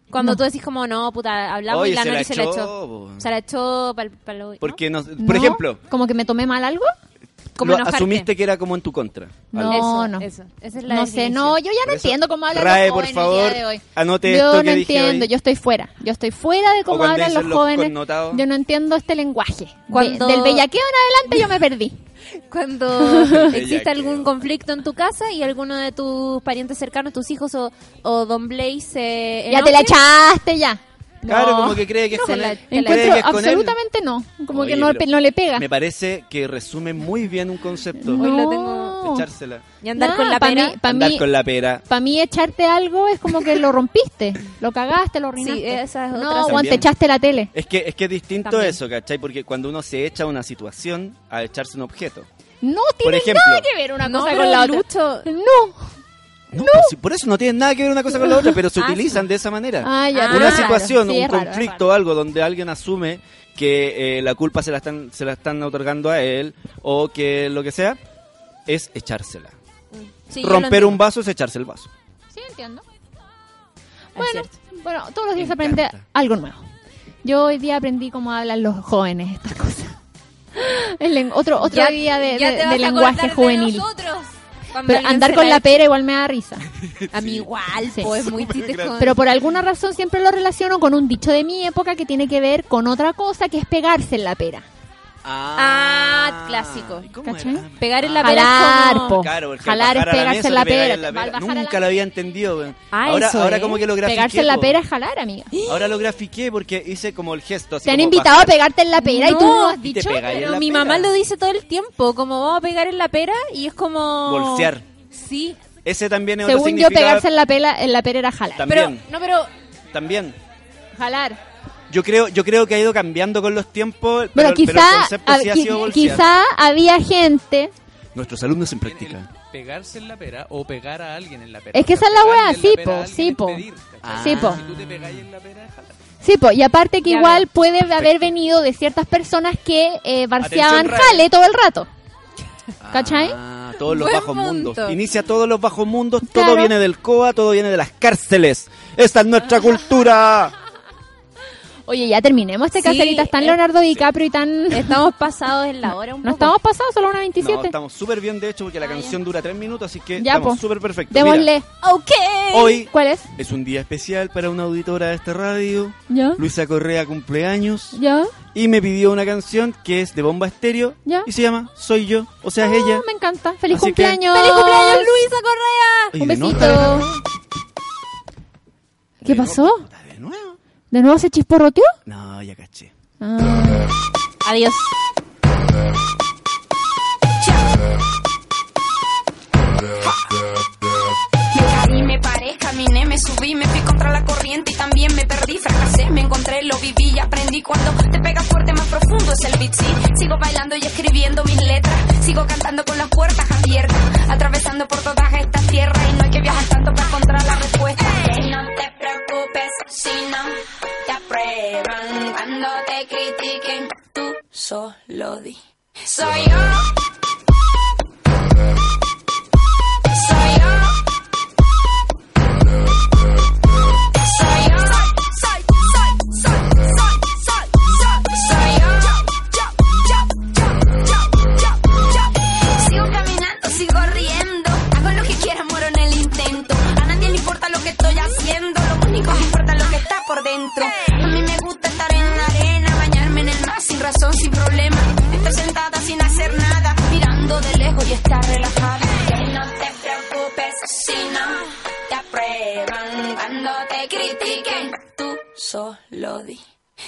Cuando No. tú decís como, no, puta, hablamos Oye, y la se la Nori se la echó. Se la echó para el... Porque, no, por ¿No? ejemplo, ¿Como que me tomé mal algo? Como lo asumiste que era como en tu contra. No, Eso, no. eso. Esa es la No sé, no, yo ya no Por eso, entiendo cómo hablan Rae, los por jóvenes favor, el día de hoy. anote yo esto no que dije entiendo, hoy. yo estoy fuera. Yo estoy fuera de cómo hablan los los jóvenes. connotados. Yo no entiendo este lenguaje. De- del bellaqueo en adelante yo me perdí. Cuando *laughs* existe Bellaqueo. algún conflicto en tu casa y alguno de tus parientes cercanos, tus hijos o, o Don Blaze se Ya te la echaste ya. Claro, No. como que cree que es No, con la- él. Encuentro que es con él. absolutamente no. Como Oye, que no, le pega. Me parece que resume muy bien un concepto. Hoy lo tengo- echársela. Y andar No, con la pa' pera. mí- pa' Andar mí- con la pera. Para mí echarte algo es como que lo rompiste, lo cagaste, lo arruinaste. Sí, esa es otra No, Juan, te echaste la tele. Es que es que es distinto También. eso, ¿cachai? Porque cuando uno se echa a una situación a echarse un objeto. No tiene ejemplo. nada que ver una cosa con la otra. Lucho- No. No, si- por eso no tiene nada que ver una cosa con la otra, pero se *laughs* Ah, utilizan de esa manera. Ah, ya, una raro. situación, Sí, un raro, conflicto, algo donde alguien asume que eh, la culpa se la están se la están otorgando a él o que lo que sea es echársela. Sí, lo Romper un vaso es echarse el vaso. Sí, entiendo. Bueno, bueno, todos los días se aprende algo nuevo. Yo hoy día aprendí cómo hablan los jóvenes estas cosas. *laughs* El otro otro Ya- día de, ya de- te vas de a lenguaje acordar de juvenil. nosotros, Pero andar con la pera igual me da risa. *laughs* A mí igual, Sí. pues muy. Pero por alguna razón siempre lo relaciono con un dicho de mi época que tiene que ver con otra cosa que es pegarse en la pera. Ah, clásico. ¿Cachai? Pegar en la pera Jalar, es como... Claro, Jalar al es pegarse en la pera. en la la- Nunca lo había entendido. Ah, ahora eso ahora como que lo grafiqué. Pegarse en la pera es jalar, amiga. Ahora lo grafiqué porque hice como el gesto. Así Te han invitado bajar. a pegarte en la pera y tú no has dicho. Pero mi pera. mamá lo dice todo el tiempo, como vamos a pegar en la pera y es como... Bolsear. Sí. Ese también es otro Según yo, pegarse en la, pela, en la pera era jalar. También. No, pero... También. Jalar. Yo creo, yo creo que ha ido cambiando con los tiempos, Pero, quizá, el concepto hab- sí ha qui- sido bolsear. quizá había gente. Nuestros alumnos en práctica. Pegarse en la pera o pegar a alguien en la pera. Es que O sea, esa es la la sí, po, sí, po. Si tú te pegáis en la pera. Sí, po, y aparte que Ya igual puede haber venido de ciertas personas que eh, barceaban jale todo el rato. ¿Cachai? Ah, todos los Buen bajos punto. mundos. Inicia todos los bajos mundos, Claro. todo viene del COA, todo viene de las cárceles. Esta es nuestra *laughs* cultura. Oye, ya terminemos este Sí, caseritas tan Leonardo DiCaprio y tan... *laughs* Estamos pasados en la hora un *laughs* No poco. estamos pasados, solo una No, 27. estamos súper bien, de hecho, porque la canción dura tres minutos, así que Ya, estamos súper perfectos. Démosle. Mira, Ok. hoy ¿Cuál es? es un día especial para una auditora de esta radio. ¿Ya? Luisa Correa cumpleaños. ¿Ya? Y me pidió una canción que es de Bomba Estéreo. ¿Ya? Y se llama Soy Yo. O sea, es ella. Oh, me encanta. ¡Feliz Así que- cumpleaños! ¡Feliz cumpleaños, Luisa Correa! Oye, Un besito. ¿Qué pasó? De nuevo. ¿De nuevo se chisporroteó? No, ya caché. Ah. Adiós. Me caí, me paré, caminé, me subí, me fui contra la corriente y también me perdí, fracasé, me encontré, lo viví y aprendí. Cuando te pega fuerte, más profundo es el beat, sí. Sigo bailando y escribiendo mis letras, sigo cantando con las puertas abiertas, atravesando por todas estas tierras y no hay que viajar tanto para encontrar la cuando te critiquen, tú solo di. Soy yo.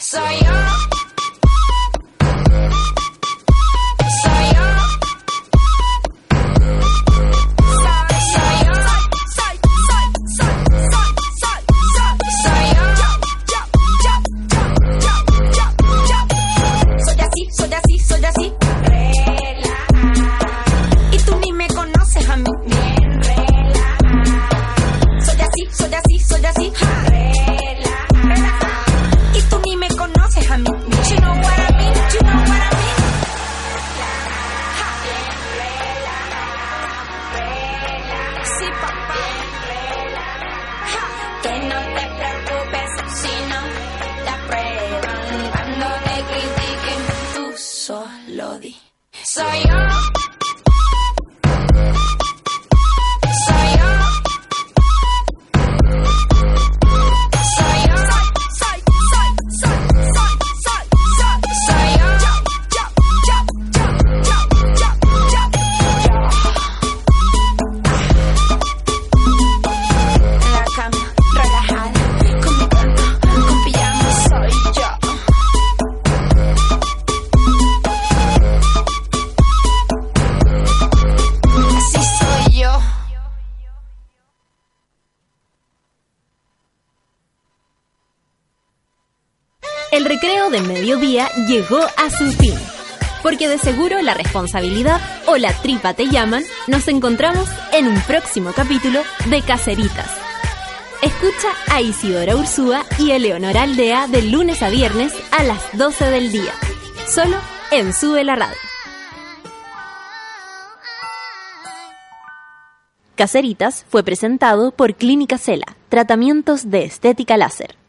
Di. Soy responsabilidad o la tripa te llaman, nos encontramos en un próximo capítulo de Caceritas. Escucha a Isidora Ursúa y Eleonora Aldea de lunes a viernes a las 12 del día. Solo en Sube la Radio. Caceritas fue presentado por Clínica Cela, tratamientos de estética láser.